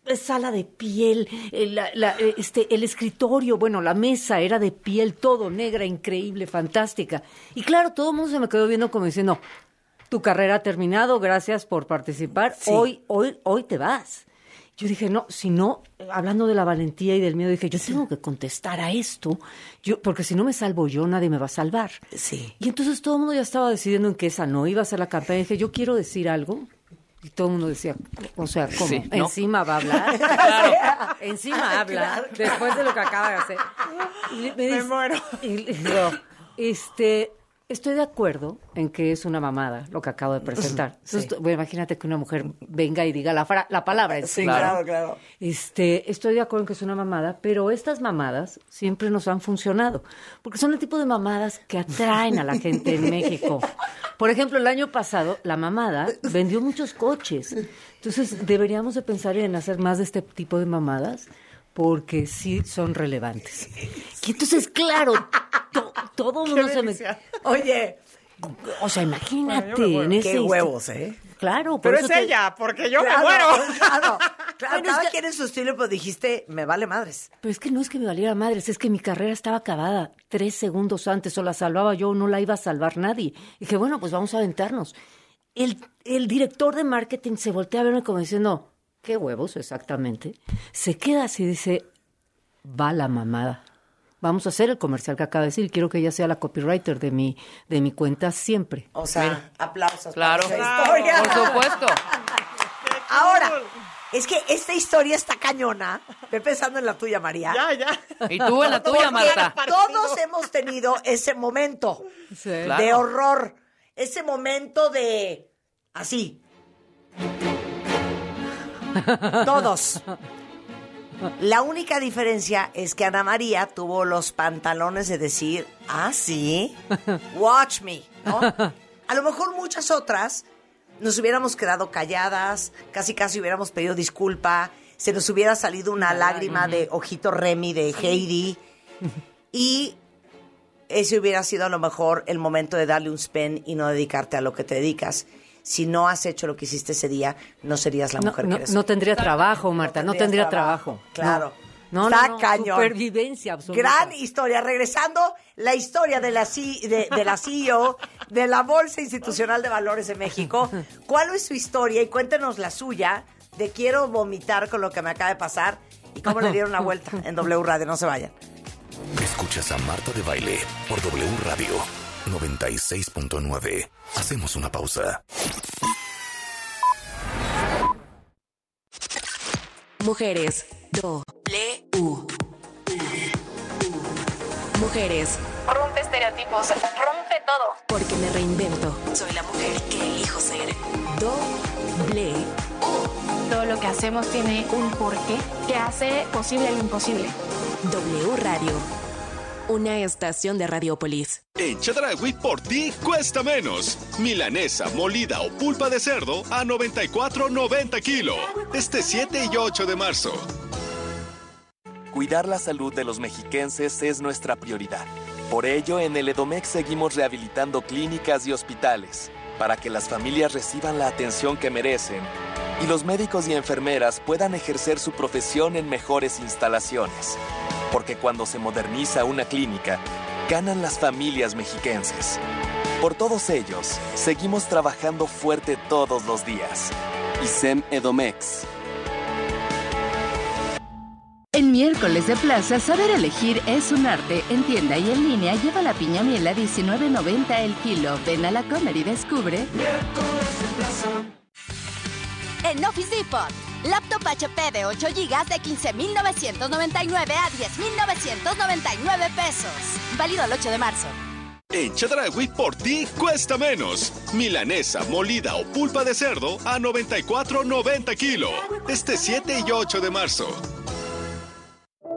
Es Sala de piel, el, la- la- eh, este, el escritorio, bueno, la mesa era de piel, todo negra, increíble, fantástica. Y claro, todo el mundo se me quedó viendo como diciendo, tu carrera ha terminado, gracias por participar, Sí. hoy, hoy, hoy te vas. Yo dije, no, si no, hablando de la valentía y del miedo, dije, yo tengo que contestar a esto, yo, porque si no me salvo yo, nadie me va a salvar. Sí. Y entonces todo el mundo ya estaba decidiendo en que esa no iba a ser la campaña. Dije, yo quiero decir algo. Y todo el mundo decía, o sea, ¿cómo? Sí, ¿no? Encima va a hablar. Claro. Encima habla, después de lo que acaba de hacer. Y me, dice- muero. Y, yo, este, estoy de acuerdo en que es una mamada lo que acabo de presentar. Entonces, bueno, imagínate que una mujer venga y diga la, fra- la palabra. Sí, encima. claro, claro. Este, estoy de acuerdo en que es una mamada, pero estas mamadas siempre nos han funcionado, porque son el tipo de mamadas que atraen a la gente en México. Por ejemplo, el año pasado la mamada vendió muchos coches. Entonces, deberíamos de pensar en hacer más de este tipo de mamadas porque sí son relevantes. Y entonces, claro, to- todo el mundo se me... Oye, O sea, imagínate Bueno, en ese... qué huevos, ¿eh? Claro, por Pero eso es te- ella, porque yo claro, me muero. Claro, claro Bueno, es cada que- quien en su estilo, pero dijiste, me vale madres. Pero es que no es que me valiera madres, es que mi carrera estaba acabada tres segundos antes, o la salvaba yo o no la iba a salvar nadie. dije, bueno, pues vamos a aventarnos. El, el director de marketing se voltea a verme como diciendo, ¿qué huevos exactamente? Se queda así y dice, va la mamada. Vamos a hacer el comercial que acaba de decir. Quiero que ella sea la copywriter de mi, de mi cuenta siempre. O sea, aplausos. Claro. para esa historia. Por supuesto. Ahora, es que esta historia está cañona. Ve pensando en la tuya, María. Ya, ya. Y tú en la tuya, Marta. Todos hemos tenido ese momento de horror, ese momento de así. Todos. La única diferencia es que Ana María tuvo los pantalones de decir, ah, sí, watch me, ¿no? A lo mejor muchas otras nos hubiéramos quedado calladas, casi casi hubiéramos pedido disculpa, se nos hubiera salido una lágrima de ojito Remy de Heidi y ese hubiera sido a lo mejor el momento de darle un spin y no dedicarte a lo que te dedicas. Si no has hecho lo que hiciste ese día, no serías la No, mujer no- que eres. no tendría trabajo, Marta, no tendría trabajo, trabajo. claro. No, no, Está no, cañón. supervivencia absoluta. Gran historia. Regresando, la historia de la, C- de, de la CEO de la Bolsa Institucional de Valores de México. ¿Cuál es su historia? Y cuéntenos la suya de quiero vomitar con lo que me acaba de pasar ¿Y cómo le dieron la vuelta en W Radio? No se vayan. Escuchas a Marta de Baile por W Radio 96.9. Hacemos una pausa. Mujeres. Doble U. Mujeres. Rompe estereotipos, rompe todo. Porque me reinvento. Soy la mujer que elijo ser. Doble U. Todo lo que hacemos tiene un porqué que hace posible lo imposible. W Radio. Una estación de Radiopolis. En Chedragui por ti cuesta menos. Milanesa, molida o pulpa de cerdo a 94.90 kilo. Este 7 y 8 de marzo. Cuidar la salud de los mexiquenses es nuestra prioridad. Por ello, en el Edomex seguimos rehabilitando clínicas y hospitales para que las familias reciban la atención que merecen y los médicos y enfermeras puedan ejercer su profesión en mejores instalaciones. Porque cuando se moderniza una clínica, ganan las familias mexiquenses. Por todos ellos, seguimos trabajando fuerte todos los días. ISEM Edomex. En miércoles de plaza, saber elegir es un arte. En tienda y en línea lleva la piña miel a 19.90 el kilo. Ven a la comer y descubre. En Office Depot, laptop HP de 8 GB de 15.999 a 10.999 pesos. Válido el 8 de marzo. En Chedragui por ti cuesta menos. Milanesa, molida o pulpa de cerdo a 94.90 kilo. Este 7 y 8 de marzo.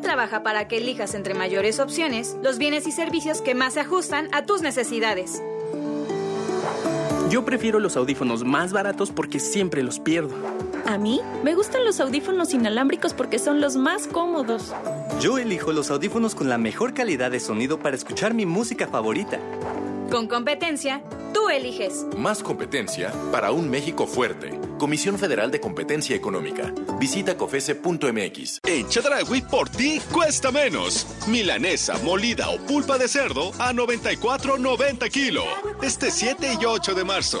Trabaja para que elijas entre mayores opciones los bienes y servicios que más se ajustan a tus necesidades. Yo prefiero los audífonos más baratos porque siempre los pierdo. A mí me gustan los audífonos inalámbricos porque son los más cómodos. Yo elijo los audífonos con la mejor calidad de sonido para escuchar mi música favorita. Con competencia, tú eliges. Más competencia para un México fuerte. Comisión Federal de Competencia Económica. Visita cofese.mx. En Chedragui por ti cuesta menos. Milanesa, molida o pulpa de cerdo a 94.90 kilo. Este 7 y 8 de marzo.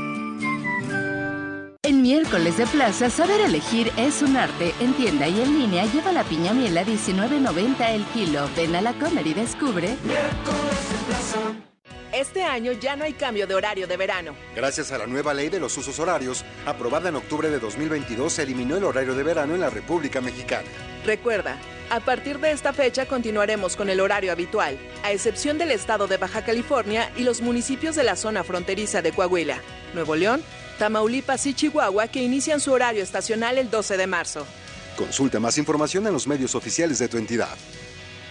En miércoles de plaza, saber elegir es un arte. En tienda y en línea lleva la piña miel a 19.90 el kilo. Ven a la comer y descubre. Este año ya no hay cambio de horario de verano. Gracias a la nueva ley de los usos horarios, aprobada en octubre de 2022, se eliminó el horario de verano en la República Mexicana. Recuerda, a partir de esta fecha continuaremos con el horario habitual, a excepción del estado de Baja California y los municipios de la zona fronteriza de Coahuila, Nuevo León, Tamaulipas y Chihuahua que inician su horario estacional el 12 de marzo. Consulta más información en los medios oficiales de tu entidad.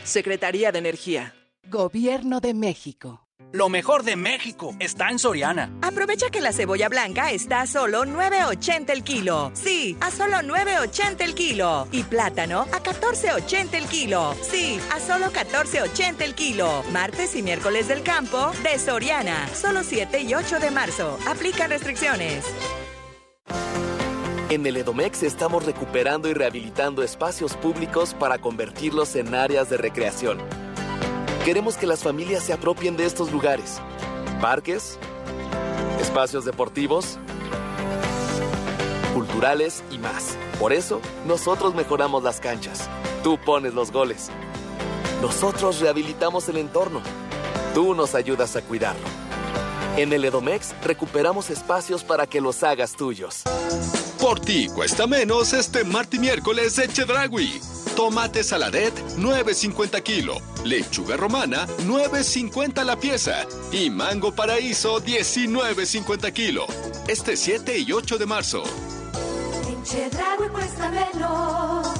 Secretaría de Energía. Gobierno de México. Lo mejor de México está en Soriana. Aprovecha que la cebolla blanca está a solo 9.80 el kilo. Sí, a solo 9.80 el kilo. Y plátano a 14.80 el kilo. Sí, a solo 14.80 el kilo. Martes y miércoles del campo de Soriana. Solo 7 y 8 de marzo. Aplican restricciones. En el Edomex estamos recuperando y rehabilitando espacios públicos para convertirlos en áreas de recreación. Queremos que las familias se apropien de estos lugares. Parques, espacios deportivos, culturales y más. Por eso, nosotros mejoramos las canchas. Tú pones los goles. Nosotros rehabilitamos el entorno. Tú nos ayudas a cuidarlo. En el Edomex recuperamos espacios para que los hagas tuyos. Por ti cuesta menos este martes miércoles de Chedragui. Tomate saladet 9.50 kilo, lechuga romana 9.50 la pieza y mango paraíso 19.50 kilo. Este 7 y 8 de marzo. En Chedraui cuesta menos.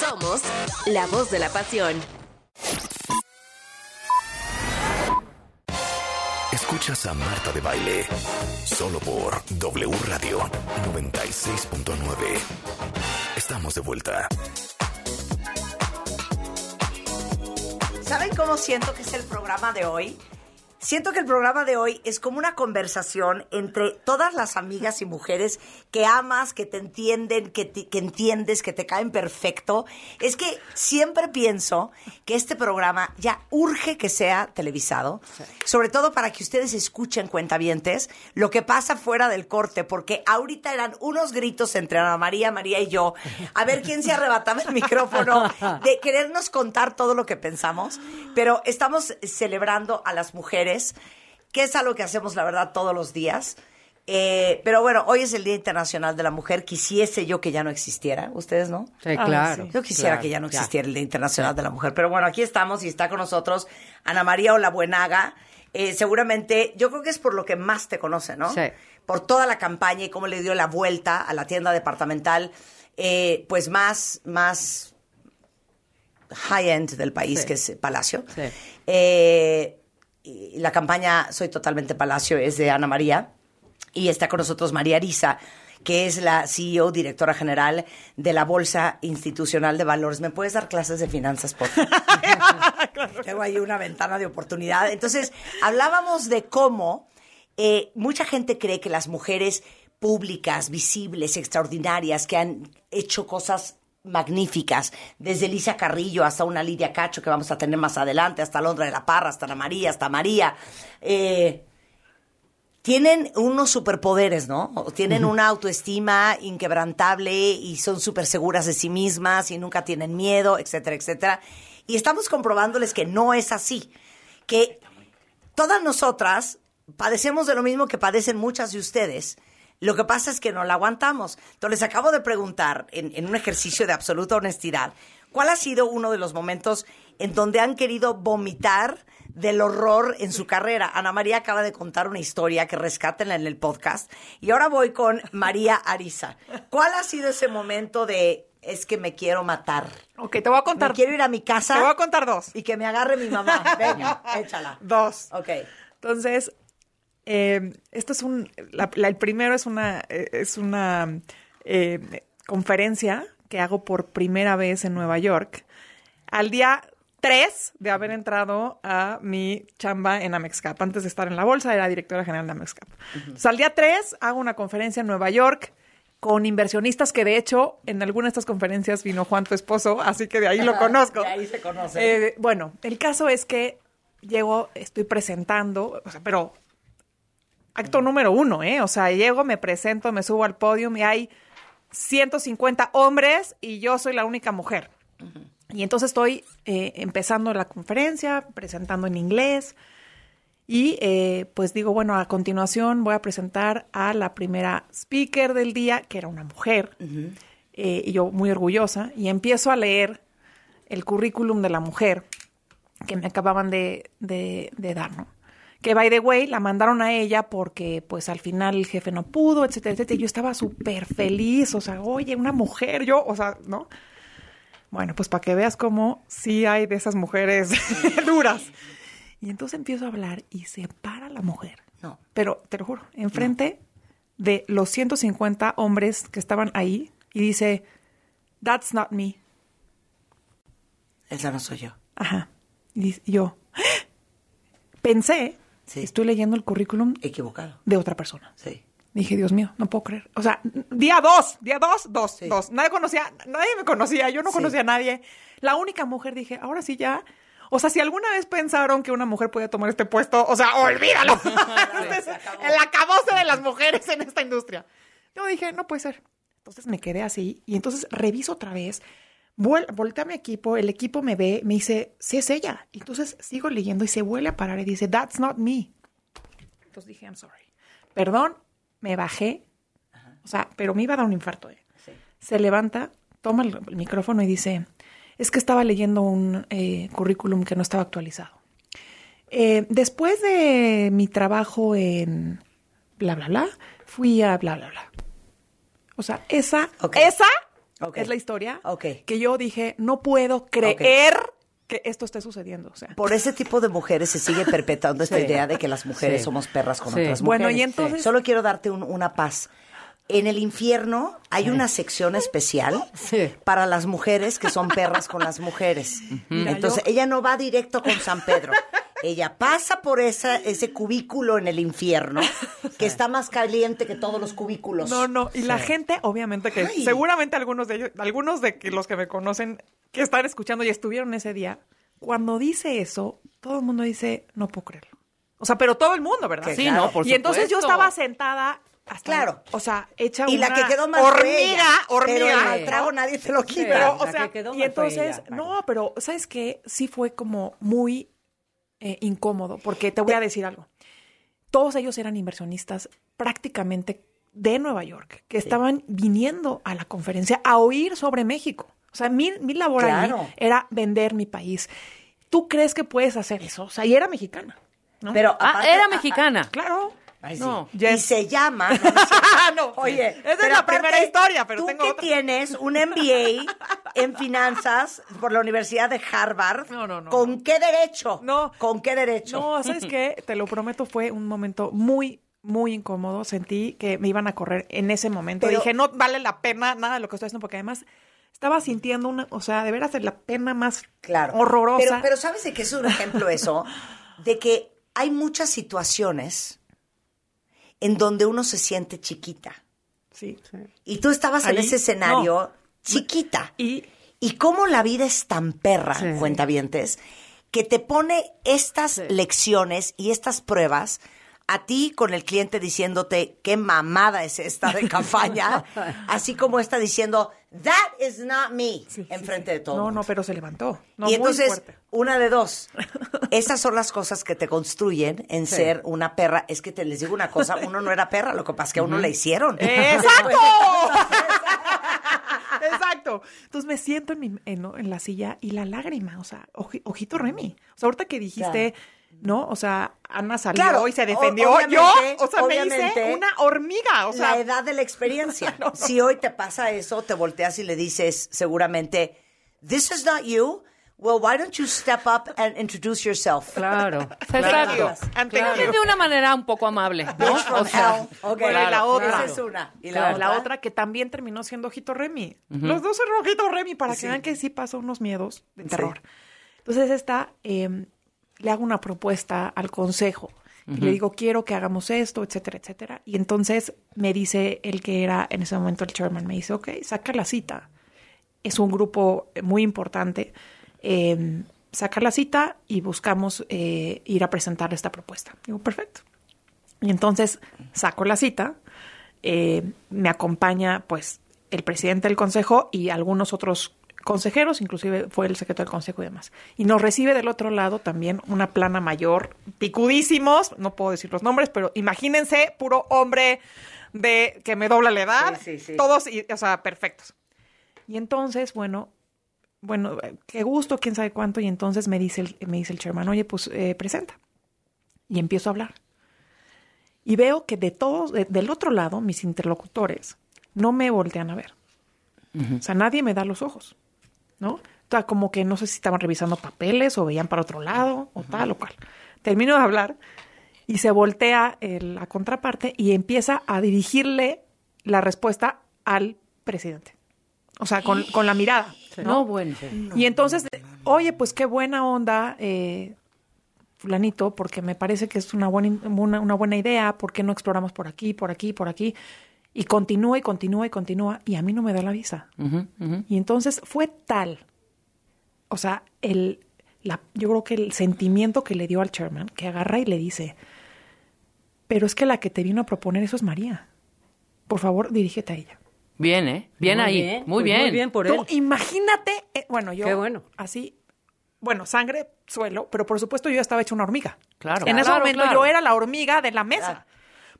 Somos la voz de la pasión. Escuchas a Marta de Baile. Solo por W Radio 96.9. Estamos de vuelta. ¿Saben cómo siento que es el programa de hoy? Siento que el programa de hoy es como una conversación entre todas las amigas y mujeres que amas, que te entienden, que, te- que entiendes, que te caen perfecto. Es que siempre pienso que este programa ya urge que sea televisado, sobre todo para que ustedes escuchen cuentavientes lo que pasa fuera del corte, porque ahorita eran unos gritos entre Ana María, María y yo, a ver quién se arrebataba el micrófono de querernos contar todo lo que pensamos, pero estamos celebrando a las mujeres, que es algo que hacemos, la verdad, todos los días. Eh, pero bueno, hoy es el Día Internacional de la Mujer. Quisiese yo que ya no existiera. ¿Ustedes no? Sí, Ah, claro, Yo quisiera claro, que ya no ya. existiera el Día Internacional de la Mujer. Pero bueno, aquí estamos y está con nosotros Ana María Olabuenaga. Eh, seguramente, yo creo que es por lo que más te conoce, ¿no? Sí. Por toda la campaña y cómo le dio la vuelta a la tienda departamental, eh, pues más, más high-end del país, Sí. que es Palacio. Sí. Y la campaña Soy Totalmente Palacio es de Ana María y está con nosotros María Arisa, que es la CEO, directora general de la Bolsa Institucional de Valores. ¿Me puedes dar clases de finanzas, por favor? Tengo ahí una ventana de oportunidad. Entonces, hablábamos de cómo eh, mucha gente cree que las mujeres públicas, visibles, extraordinarias, que han hecho cosas magníficas, desde Elisa Carrillo hasta una Lidia Cacho que vamos a tener más adelante, hasta Londra de la Parra, hasta Ana María, hasta María, eh, tienen unos superpoderes, ¿no? Tienen una autoestima inquebrantable y son súper seguras de sí mismas y nunca tienen miedo, etcétera, etcétera. Y estamos comprobándoles que no es así, que todas nosotras padecemos de lo mismo que padecen muchas de ustedes. Lo que pasa es que no la aguantamos. Entonces les acabo de preguntar, en, en un ejercicio de absoluta honestidad, ¿cuál ha sido uno de los momentos en donde han querido vomitar del horror en su carrera? Ana María acaba de contar una historia que rescaten en el podcast. Y ahora voy con María Arisa. ¿Cuál ha sido ese momento de es que me quiero matar? Ok, te voy a contar. Me quiero ir a mi casa. Te voy a contar dos. Y que me agarre mi mamá. Venga, échala. Dos. Ok. Entonces, eh, esto es un. la- la- el primero es una. eh, es una eh, conferencia que hago por primera vez en Nueva York. Al día 3 de haber entrado a mi chamba en Amexcap. Antes de estar en la bolsa, era directora general de Amexcap. Entonces, al día 3 hago una conferencia en Nueva York con inversionistas que de hecho en alguna de estas conferencias vino Juan tu esposo, así que de ahí lo conozco. De ahí se conoce. Eh, bueno, el caso es que llego, estoy presentando, o sea, pero acto número uno, ¿eh? O sea, llego, me presento, me subo al podio y hay 150 hombres y yo soy la única mujer. Y entonces estoy eh, empezando la conferencia, presentando en inglés. Y eh, pues digo, bueno, a continuación voy a presentar a la primera speaker del día, que era una mujer. Eh, y yo muy orgullosa. Y empiezo a leer el currículum de la mujer que me acababan de, de- de dar, ¿no? Que, by the way, la mandaron a ella porque, pues, al final el jefe no pudo, etcétera, etcétera. Y yo estaba súper feliz, o sea, oye, una mujer, yo, o sea, ¿no? Bueno, pues para que veas cómo sí hay de esas mujeres duras. Y entonces empiezo a hablar y se para la mujer. No. Pero, te lo juro, enfrente de los 150 hombres que estaban ahí y dice, That's not me. Esa no soy yo. Ajá. Y dice- yo pensé, estoy leyendo el currículum Equivocado. de otra persona. Sí. Dije, Dios mío, no puedo creer. O sea, día dos, día dos, dos, dos. Nadie conocía, nadie me conocía, yo no Sí. conocía a nadie. La única mujer dije, ahora sí ya. O sea, si alguna vez pensaron que una mujer podía tomar este puesto, o sea, olvídalo. Es el acabose de las mujeres en esta industria. Yo dije, no puede ser. Entonces me quedé así y entonces reviso otra vez, vuel volteé a mi equipo, el equipo me ve, me dice, sí es ella. Entonces sigo leyendo y se vuelve a parar y dice, that's not me. Entonces dije, I'm sorry. Perdón, me bajé. O sea, pero me iba a dar un infarto. ¿eh? Se levanta, toma el, el micrófono y dice, es que estaba leyendo un eh, currículum que no estaba actualizado. Eh, después de mi trabajo en bla, bla, bla, fui a bla, bla, bla. O sea, esa, esa Es la historia que yo dije, no puedo creer que esto esté sucediendo. O sea, Por ese tipo de mujeres se sigue perpetuando esta Sí. idea de que las mujeres Sí. somos perras con Sí. otras mujeres. Bueno, y entonces- Solo quiero darte un- una paz. En el infierno hay una sección especial para las mujeres que son perras con las mujeres. Mira, Entonces, yo- ella no va directo con San Pedro. Ella pasa por esa, ese cubículo en el infierno que está más caliente que todos los cubículos. No, no, y la gente, obviamente que Ay. seguramente algunos de ellos, algunos de los que me conocen, que están escuchando y estuvieron ese día, cuando dice eso, todo el mundo dice, no puedo creerlo. O sea, pero todo el mundo, ¿verdad? Que Sí, claro. no, por Y entonces yo estaba sentada hasta, Claro. o sea, hecha Y la que quedó mal hormiga, hormiga. pero el trago nadie te lo quita. Pero, o sea, que quedó y entonces, ella, no, pero ¿sabes qué? Sí fue como muy eh, incómodo, porque te voy a decir algo. Todos ellos eran inversionistas prácticamente de Nueva York, que estaban viniendo a la conferencia a oír sobre México. O sea, mi, mi labor Claro. ahí era vender mi país. ¿Tú crees que puedes hacer eso? O sea, y era mexicana. ¿no? Pero Ah, aparte- era a- a- mexicana. Claro. Ay, sí. No, Y se llama. no, Oye, esa es la aparte, primera historia, pero tú tengo que otra. tienes un MBA en finanzas por la Universidad de Harvard. No, no, no, ¿Con qué derecho? No. ¿Con qué derecho? No, ¿sabes qué? Te lo prometo, fue un momento muy, muy incómodo. Sentí que me iban a correr en ese momento. Pero- Dije, no vale la pena nada de lo que estoy haciendo, porque además estaba sintiendo una, o sea, de veras la pena más Claro. horrorosa. Pero, pero ¿sabes de qué es un ejemplo eso? De que hay muchas situaciones en donde uno se siente chiquita. Sí. Y tú estabas en ese escenario no. chiquita. Y, y cómo la vida es tan perra, Sí. cuentavientes, que te pone estas lecciones y estas pruebas a ti con el cliente diciéndote qué mamada es esta de campaña, así como está diciendo, that is not me, enfrente de todo. No, no, pero se levantó. No, y entonces, una de dos. Esas son las cosas que te construyen en Sí. ser una perra. Es que te les digo una cosa, uno no era perra, lo que pasa es que a uno le hicieron. ¡Exacto! Exacto. Entonces me siento en, mi- en, la silla y la lágrima, o sea, oji- ojito Remy. O sea, ahorita que dijiste, ¿no? O sea, Ana salió Claro, y se o- defendió. Yo, obviamente, o sea, me hice una hormiga. O sea, la edad de la experiencia. Si hoy te pasa eso, te volteas y le dices seguramente, this is not you. Well, why don't you step up and introduce yourself? Claro, exacto. Claro. De una manera un poco amable, ¿no? O sea, hell. Ok, Bueno, y la claro, otra. Esa es una. ¿Y la Claro, otra? la otra que también terminó siendo Ojito Remy. Ujú. Los dos son Ojito Remy para Sí. que vean que sí pasó unos miedos de Sí. terror. Entonces esta, eh, le hago una propuesta al consejo. Y le digo, quiero que hagamos esto, etcétera, etcétera. Y entonces me dice el que era en ese momento el chairman, me dice, ok, saca la cita. Es un grupo muy importante. Eh, saca la cita y buscamos eh, ir a presentar esta propuesta. Digo, perfecto. Y entonces saco la cita, eh, me acompaña pues el presidente del consejo y algunos otros consejeros, inclusive fue el secretario del consejo y demás. Y nos recibe del otro lado también una plana mayor, picudísimos, no puedo decir los nombres, pero imagínense, puro hombre de que me dobla la edad, Sí, sí, sí. todos, y- o sea, perfectos. Y entonces, bueno, bueno, qué gusto, quién sabe cuánto, y entonces me dice el, me dice el chairman, oye, pues eh, presenta. Y empiezo a hablar. Y veo que de todos, de- del otro lado, mis interlocutores no me voltean a ver. O sea, nadie me da los ojos, ¿no? O sea, como que no sé si estaban revisando papeles o veían para otro lado o tal o cual. Termino de hablar y se voltea el- la contraparte y empieza a dirigirle la respuesta al presidente. O sea, con, con la mirada. ¿no? No, bueno. Y entonces, oye, pues qué buena onda, eh, fulanito, porque me parece que es una buena, una, una buena idea, ¿por qué no exploramos por aquí, por aquí, por aquí? Y continúa y continúa y continúa, y a mí no me da la visa. Y entonces fue tal, o sea, el, la, yo creo que el sentimiento que le dio al chairman, que agarra y le dice, pero es que la que te vino a proponer eso es María. Por favor, dirígete a ella. Bien, ¿eh? Bien Muy ahí. bien, muy pues muy bien. bien por Tú imagínate, eh, bueno, yo Qué bueno. así, bueno, sangre, suelo, pero por supuesto yo ya estaba hecha una hormiga. Claro. En ese momento claro. yo era la hormiga de la mesa.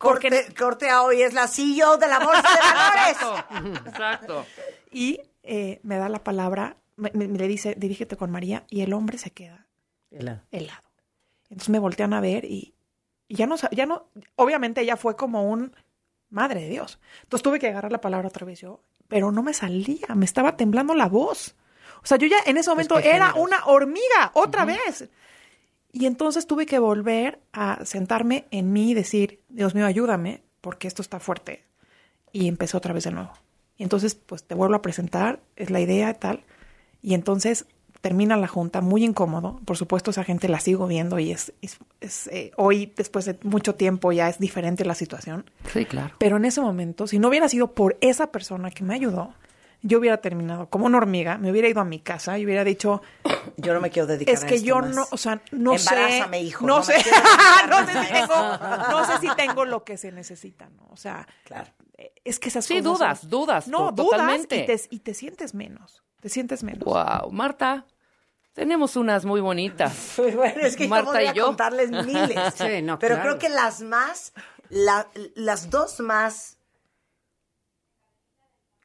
Corte, corte a hoy es la CEO de la Bolsa de Valores. Exacto. Y eh, me da la palabra, me, me- me le dice, dirígete con María, y el hombre se queda Helado. helado. Entonces me voltean a ver y, y ya no, ya no, obviamente ella fue como un, madre de Dios. Entonces tuve que agarrar la palabra otra vez yo, pero no me salía, me estaba temblando la voz. O sea, yo ya en ese momento Pues qué era una hormiga, otra vez. Y entonces tuve que volver a sentarme en mí y decir, Dios mío, ayúdame, porque esto está fuerte. Y empecé otra vez de nuevo. Y entonces, pues te vuelvo a presentar, es la idea y tal. Y entonces termina la junta muy incómodo. Por supuesto, esa gente la sigo viendo y es, es- es, eh, hoy, después de mucho tiempo, ya es diferente la situación. Sí, claro. Pero en ese momento, si no hubiera sido por esa persona que me ayudó, yo hubiera terminado como una hormiga, me hubiera ido a mi casa y hubiera dicho, Yo no me quiero dedicar es a que esto yo más. no, o sea, no sé. Hijo, No, no sé. no, sé a si tengo, no sé si tengo lo que se necesita, ¿no? O sea, Claro. es que esas Sí, cosas. dudas, dudas, No, dudas totalmente. Y te, y te sientes menos. Te sientes menos. Wow. Marta, tenemos unas muy bonitas. Bueno, es que Marta yo podría y yo. contarles miles. Sí, no, pero claro. creo que las más, la- las dos más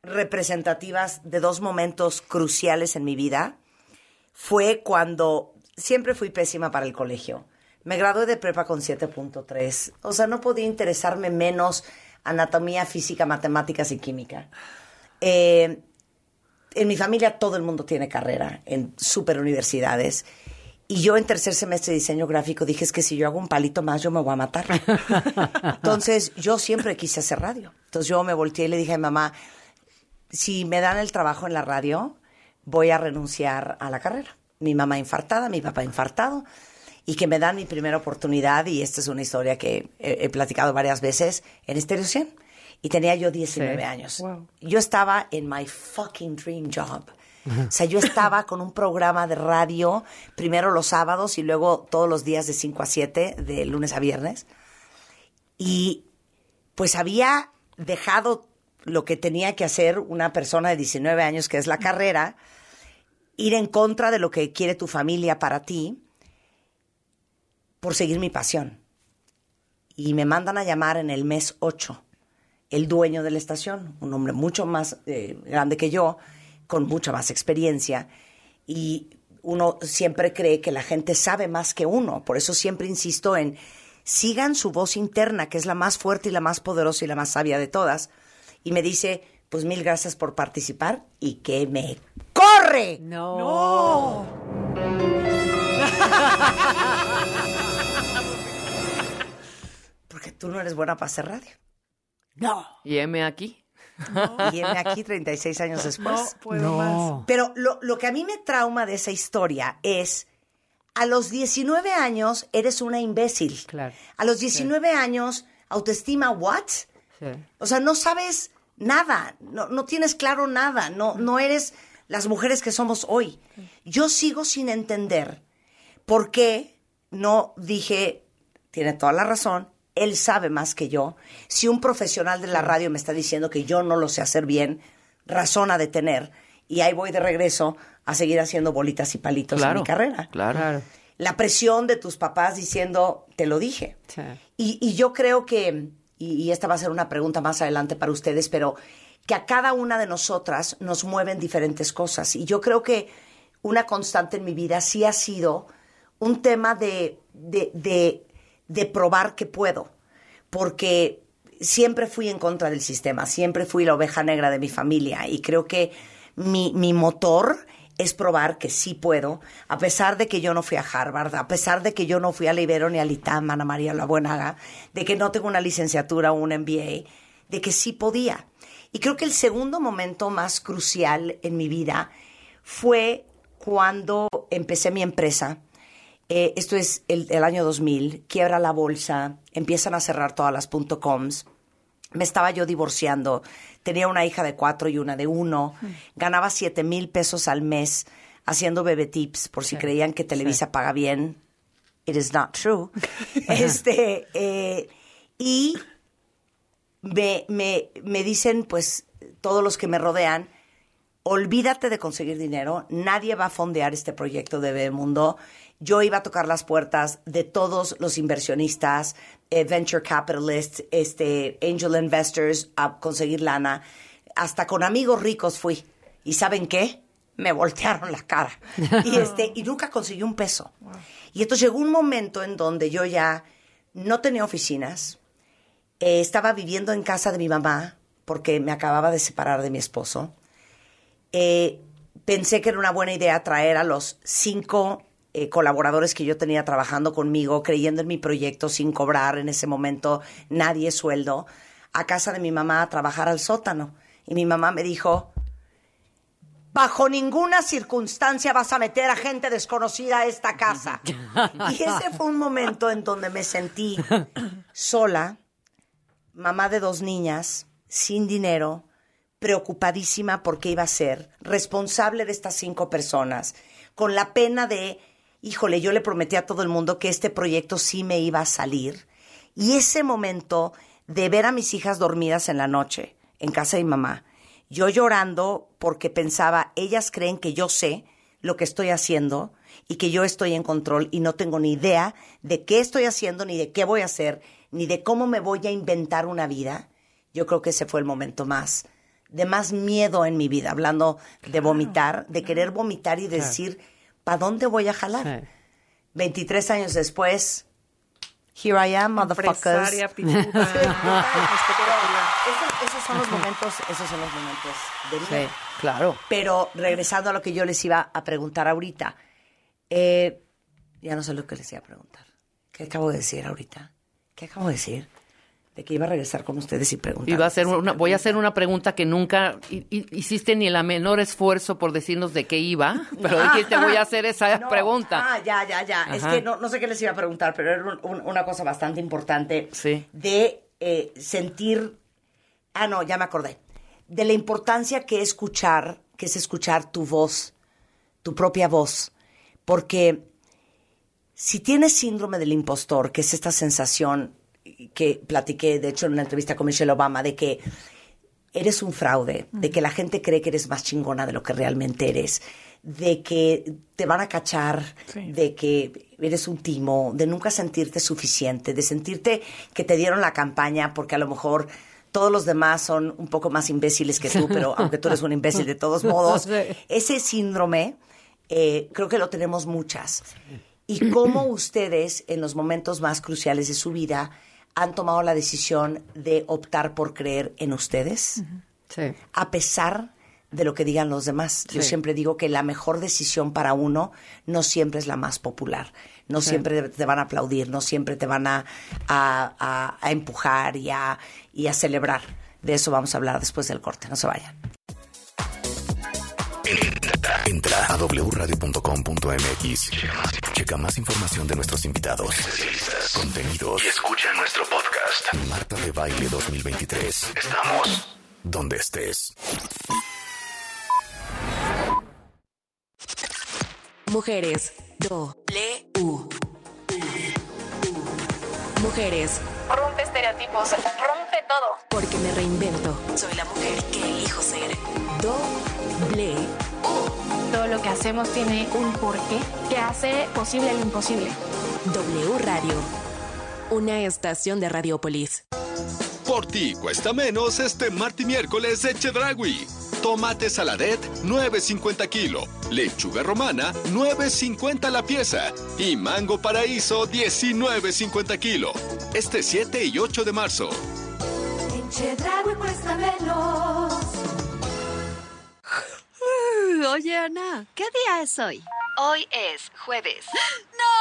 representativas de dos momentos cruciales en mi vida fue cuando siempre fui pésima para el colegio. Me gradué de prepa con 7.3. O sea, no podía interesarme menos anatomía, física, matemáticas y química. Eh, en mi familia todo el mundo tiene carrera en super universidades. Y yo en tercer semestre de diseño gráfico dije, es que si yo hago un palito más, yo me voy a matar. Entonces, yo siempre quise hacer radio. Entonces, yo me volteé y le dije a mi mamá, si me dan el trabajo en la radio, voy a renunciar a la carrera. Mi mamá infartada, mi papá infartado, y que me dan mi primera oportunidad, y esta es una historia que he, he platicado varias veces, en Stereo 100. Y tenía yo 19 Sí. años. Wow. Yo estaba en my fucking dream job. O sea, yo estaba con un programa de radio, primero los sábados y luego todos los días de 5 a 7, de lunes a viernes. Y pues había dejado lo que tenía que hacer una persona de 19 años, que es la carrera, ir en contra de lo que quiere tu familia para ti, por seguir mi pasión. Y me mandan a llamar en el mes 8 el dueño de la estación, un hombre mucho más eh, grande que yo, con mucha más experiencia. Y uno siempre cree que la gente sabe más que uno. Por eso siempre insisto en sigan su voz interna, que es la más fuerte y la más poderosa y la más sabia de todas. Y me dice, pues mil gracias por participar y que me corre. No. Porque tú no eres buena para hacer radio. No. Y M aquí. Y heme aquí 36 años después. No puedo más. Pero lo, lo que a mí me trauma de esa historia es, a los 19 años eres una imbécil. Claro. A los 19 años, autoestima, ¿what? Sí. O sea, no sabes nada, no, no tienes claro nada, no, no eres las mujeres que somos hoy. Yo sigo sin entender por qué no dije, tiene toda la razón, él sabe más que yo. Si un profesional de la radio me está diciendo que yo no lo sé hacer bien, razón ha de tener. Y ahí voy de regreso a seguir haciendo bolitas y palitos en mi carrera. Claro. La presión de tus papás diciendo, te lo dije. Sí. Y, y yo creo que, y, esta va a ser una pregunta más adelante para ustedes, pero que a cada una de nosotras nos mueven diferentes cosas. Y yo creo que una constante en mi vida sí ha sido un tema de, de, de, de probar que puedo, porque siempre fui en contra del sistema, siempre fui la oveja negra de mi familia y creo que mi, mi motor es probar que sí puedo, a pesar de que yo no fui a Harvard, a pesar de que yo no fui a la Ibero ni a Litam, Ana María La Buenaga, de que no tengo una licenciatura o un MBA, de que sí podía. Y creo que el segundo momento más crucial en mi vida fue cuando empecé mi empresa. Eh, esto es el, el año 2000, quiebra la bolsa, empiezan a cerrar todas las .coms. Me estaba yo divorciando, tenía una hija de cuatro y una de uno, ganaba siete mil pesos al mes haciendo bebé tips, por si creían que Televisa paga bien. It is not true. este, eh, y me, me, me dicen, pues, todos los que me rodean, olvídate de conseguir dinero, nadie va a fondear este proyecto de Bebemundo. Yo iba a tocar las puertas de todos los inversionistas, eh, venture capitalists, este, angel investors, a conseguir lana. Hasta con amigos ricos fui. ¿Y saben qué? Me voltearon la cara. Y, este, y nunca conseguí un peso. Y entonces llegó un momento en donde yo ya no tenía oficinas, eh, estaba viviendo en casa de mi mamá porque me acababa de separar de mi esposo. Eh, pensé que era una buena idea traer a los cinco eh, colaboradores que yo tenía trabajando conmigo, creyendo en mi proyecto sin cobrar en ese momento nadie sueldo, a casa de mi mamá a trabajar al sótano. Y mi mamá me dijo, bajo ninguna circunstancia vas a meter a gente desconocida a esta casa. y ese fue un momento en donde me sentí sola, mamá de dos niñas, sin dinero, preocupadísima por qué iba a ser, responsable de estas cinco personas, con la pena de, híjole, yo le prometí a todo el mundo que este proyecto sí me iba a salir. Y ese momento de ver a mis hijas dormidas en la noche, en casa de mi mamá, yo llorando porque pensaba, ellas creen que yo sé lo que estoy haciendo y que yo estoy en control y no tengo ni idea de qué estoy haciendo, ni de qué voy a hacer, ni de cómo me voy a inventar una vida. Yo creo que ese fue el momento más de más miedo en mi vida, hablando de vomitar, de querer vomitar y decir, ¿para dónde voy a jalar? 23 años después, here I am, motherfuckers. Empresaria, esos, esos son los momentos, esos son los momentos de miedo. Sí, claro. Pero regresando a lo que yo les iba a preguntar ahorita, eh, ya no sé lo que les iba a preguntar. ¿Qué acabo de decir ahorita? ¿Qué acabo de decir? De que iba a regresar con ustedes y preguntar. Iba a hacer una, voy a hacer una pregunta que nunca hi- hi- hiciste ni el menor esfuerzo por decirnos de qué iba, pero dijiste voy a hacer esa No, pregunta. Ah, ya, ya, ya. Es que no, no sé qué les iba a preguntar, pero era un- un- una cosa bastante importante Sí. de eh, sentir. Ah, no, ya me acordé. De la importancia que escuchar, que es escuchar tu voz, tu propia voz. Porque si tienes síndrome del impostor, que es esta sensación que platiqué, de hecho, en una entrevista con Michelle Obama, de que eres un fraude, de que la gente cree que eres más chingona de lo que realmente eres, de que te van a cachar, Sí. de que eres un timo, de nunca sentirte suficiente, de sentirte que te dieron la campaña porque a lo mejor todos los demás son un poco más imbéciles que tú, pero aunque tú eres un imbécil de todos modos, ese síndrome eh, creo que lo tenemos muchas. Y cómo ustedes en los momentos más cruciales de su vida han tomado la decisión de optar por creer en ustedes, Sí. a pesar de lo que digan los demás. Yo siempre digo que la mejor decisión para uno no siempre es la más popular, no Sí. siempre te van a aplaudir, no siempre te van a, a- a- a empujar y a, y a celebrar. De eso vamos a hablar después del corte, no se vayan. Entra a wradio.com.mx. Checa más información de nuestros invitados, contenidos y escucha nuestro podcast. Marta de Baile 2023. Estamos donde estés. Mujeres. Do. U. Mujeres. Rompe estereotipos, rompe todo. Porque me reinvento. Soy la mujer que elijo ser. Doble Todo lo que hacemos tiene un porqué que hace posible lo imposible. W Radio. Una estación de Radiopolis. Por ti cuesta menos este martes y miércoles de Chedragui. Tomate saladet, 9.50 kilo. Lechuga romana, 9.50 la pieza. Y mango paraíso, 19.50 kilo. Este 7 y 8 de marzo. En Chedraui cuesta menos. Oye, Ana, ¿qué día es hoy? Hoy es jueves. ¡No!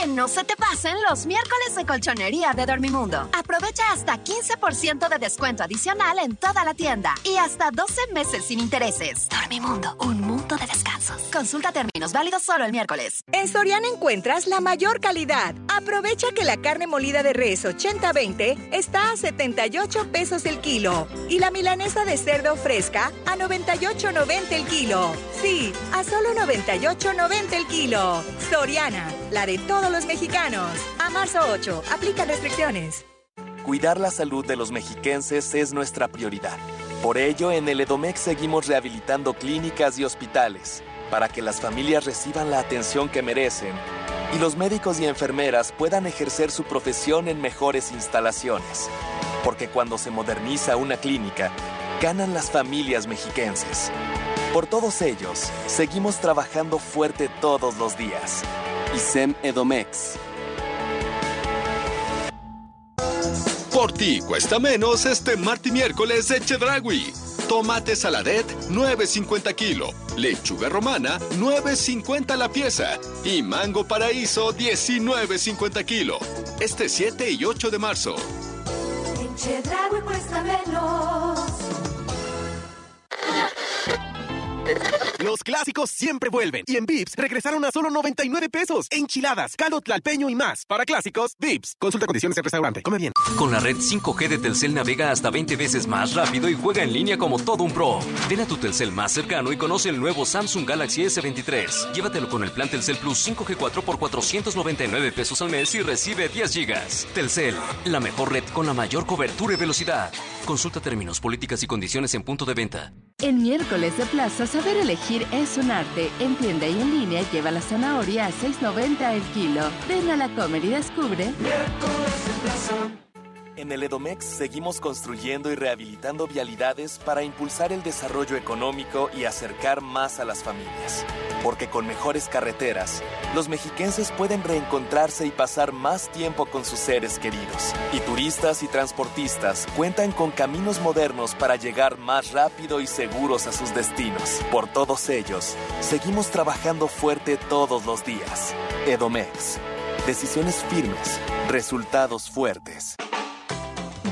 Que no se te pasen los miércoles de colchonería de Dormimundo. Aprovecha hasta 15% de descuento adicional en toda la tienda y hasta 12 meses sin intereses. Dormimundo, un mundo de descansos. Consulta términos válidos solo el miércoles. En Soriana encuentras la mayor calidad. Aprovecha que la carne molida de res 80-20 está a 78 pesos el kilo y la milanesa de cerdo fresca a 98.90 el kilo. Sí, a solo 98.90 el kilo. Soriana, la de los mexicanos. A marzo 8, aplica restricciones. Cuidar la salud de los mexiquenses es nuestra prioridad. Por ello, en el Edomex seguimos rehabilitando clínicas y hospitales para que las familias reciban la atención que merecen y los médicos y enfermeras puedan ejercer su profesión en mejores instalaciones. Porque cuando se moderniza una clínica, ganan las familias mexiquenses. Por todos ellos, seguimos trabajando fuerte todos los días. ISEM Edomex. Por ti cuesta menos este martes y miércoles de Chedragui. Tomate saladet, 9.50 kilo. Lechuga romana, 9.50 la pieza. Y mango paraíso, 19.50 kilo. Este 7 y 8 de marzo. En Chedraui cuesta menos. Los clásicos siempre vuelven. Y en Vips regresaron a solo 99 pesos. Enchiladas, caldo tlalpeño y más. Para clásicos, Vips. Consulta condiciones en restaurante. Come bien. Con la red 5G de Telcel navega hasta 20 veces más rápido y juega en línea como todo un pro. Ven a tu Telcel más cercano y conoce el nuevo Samsung Galaxy S23. Llévatelo con el plan Telcel Plus 5G 4 por 499 pesos al mes y recibe 10 gigas. Telcel, la mejor red con la mayor cobertura y velocidad. Consulta términos, políticas y condiciones en punto de venta. En miércoles de plaza, saber elegir es un arte. En tienda y en línea lleva la zanahoria a 6.90 el kilo. Ven a la comer y descubre. En el Edomex seguimos construyendo y rehabilitando vialidades para impulsar el desarrollo económico y acercar más a las familias. Porque con mejores carreteras, los mexiquenses pueden reencontrarse y pasar más tiempo con sus seres queridos. Y turistas y transportistas cuentan con caminos modernos para llegar más rápido y seguros a sus destinos. Por todos ellos, seguimos trabajando fuerte todos los días. Edomex. Decisiones firmes, resultados fuertes.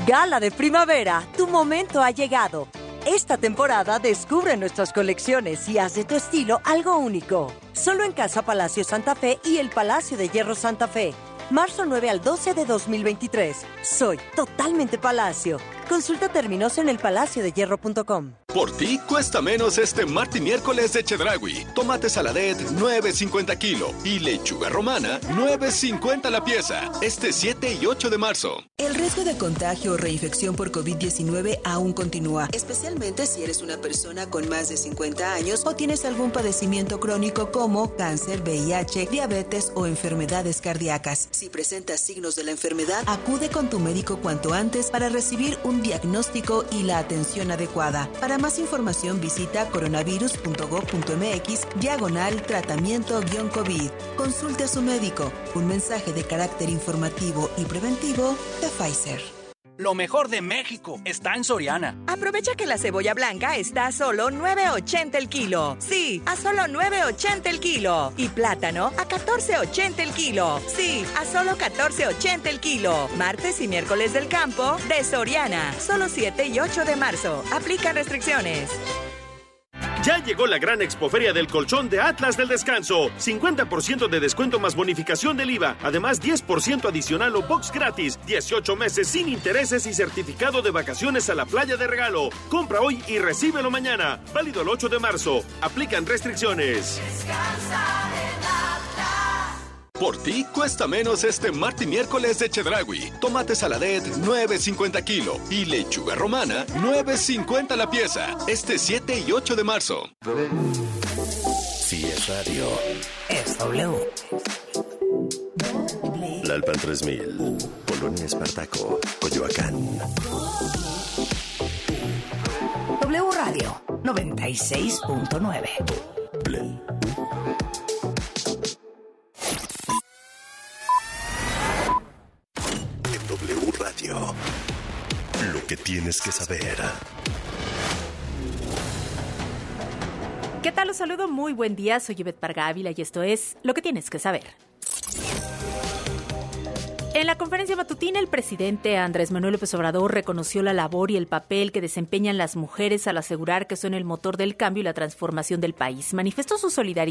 Gala de primavera, tu momento ha llegado. Esta temporada descubre nuestras colecciones y haz de tu estilo algo único. Solo en Casa Palacio Santa Fe y el Palacio de Hierro Santa Fe. Marzo 9 al 12 de 2023. Soy totalmente Palacio. Consulta términos en elpalaciodehierro.com. Por ti cuesta menos este martes y miércoles de Chedragui. Tomate saladet, 9.50 kilo. Y lechuga romana, 9.50 la pieza. Este 7 y 8 de marzo. El riesgo de contagio o reinfección por COVID-19 aún continúa, especialmente si eres una persona con más de 50 años o tienes algún padecimiento crónico como cáncer, VIH, diabetes o enfermedades cardíacas. Si presentas signos de la enfermedad, acude con tu médico cuanto antes para recibir un diagnóstico y la atención adecuada. Para más información visita coronavirus.gov.mx diagonal tratamiento-COVID. Consulte a su médico. Un mensaje de carácter informativo y preventivo de Pfizer. Lo mejor de México está en Soriana. Aprovecha que la cebolla blanca está a solo 9.80 el kilo. Sí, a solo 9.80 el kilo. Y plátano a 14.80 el kilo. Sí, a solo 14.80 el kilo. Martes y miércoles del campo de Soriana. Solo 7 y 8 de marzo. Aplican restricciones. Ya llegó la gran expoferia del colchón de Atlas del Descanso. 50% de descuento más bonificación del IVA. Además, 10% adicional o box gratis. 18 meses sin intereses y certificado de vacaciones a la playa de regalo. Compra hoy y recíbelo mañana. Válido el 8 de marzo. Aplican restricciones. Por ti cuesta menos este martes y miércoles de Chedragui. Tomate saladet, 9.50 kilo. Y lechuga romana, 9.50 la pieza. Este 7 y 8 de marzo. Si es radio. Es W. La Alpan 3000. Polonia Espartaco. Coyoacán. W Radio. 96.9. Radio. Lo que tienes que saber. ¿Qué tal? Los saludo, muy buen día. Soy Yvette Parga Ávila y esto es Lo que tienes que saber. En la conferencia matutina, el presidente Andrés Manuel López Obrador reconoció la labor y el papel que desempeñan las mujeres al asegurar que son el motor del cambio y la transformación del país. Manifestó su solidaridad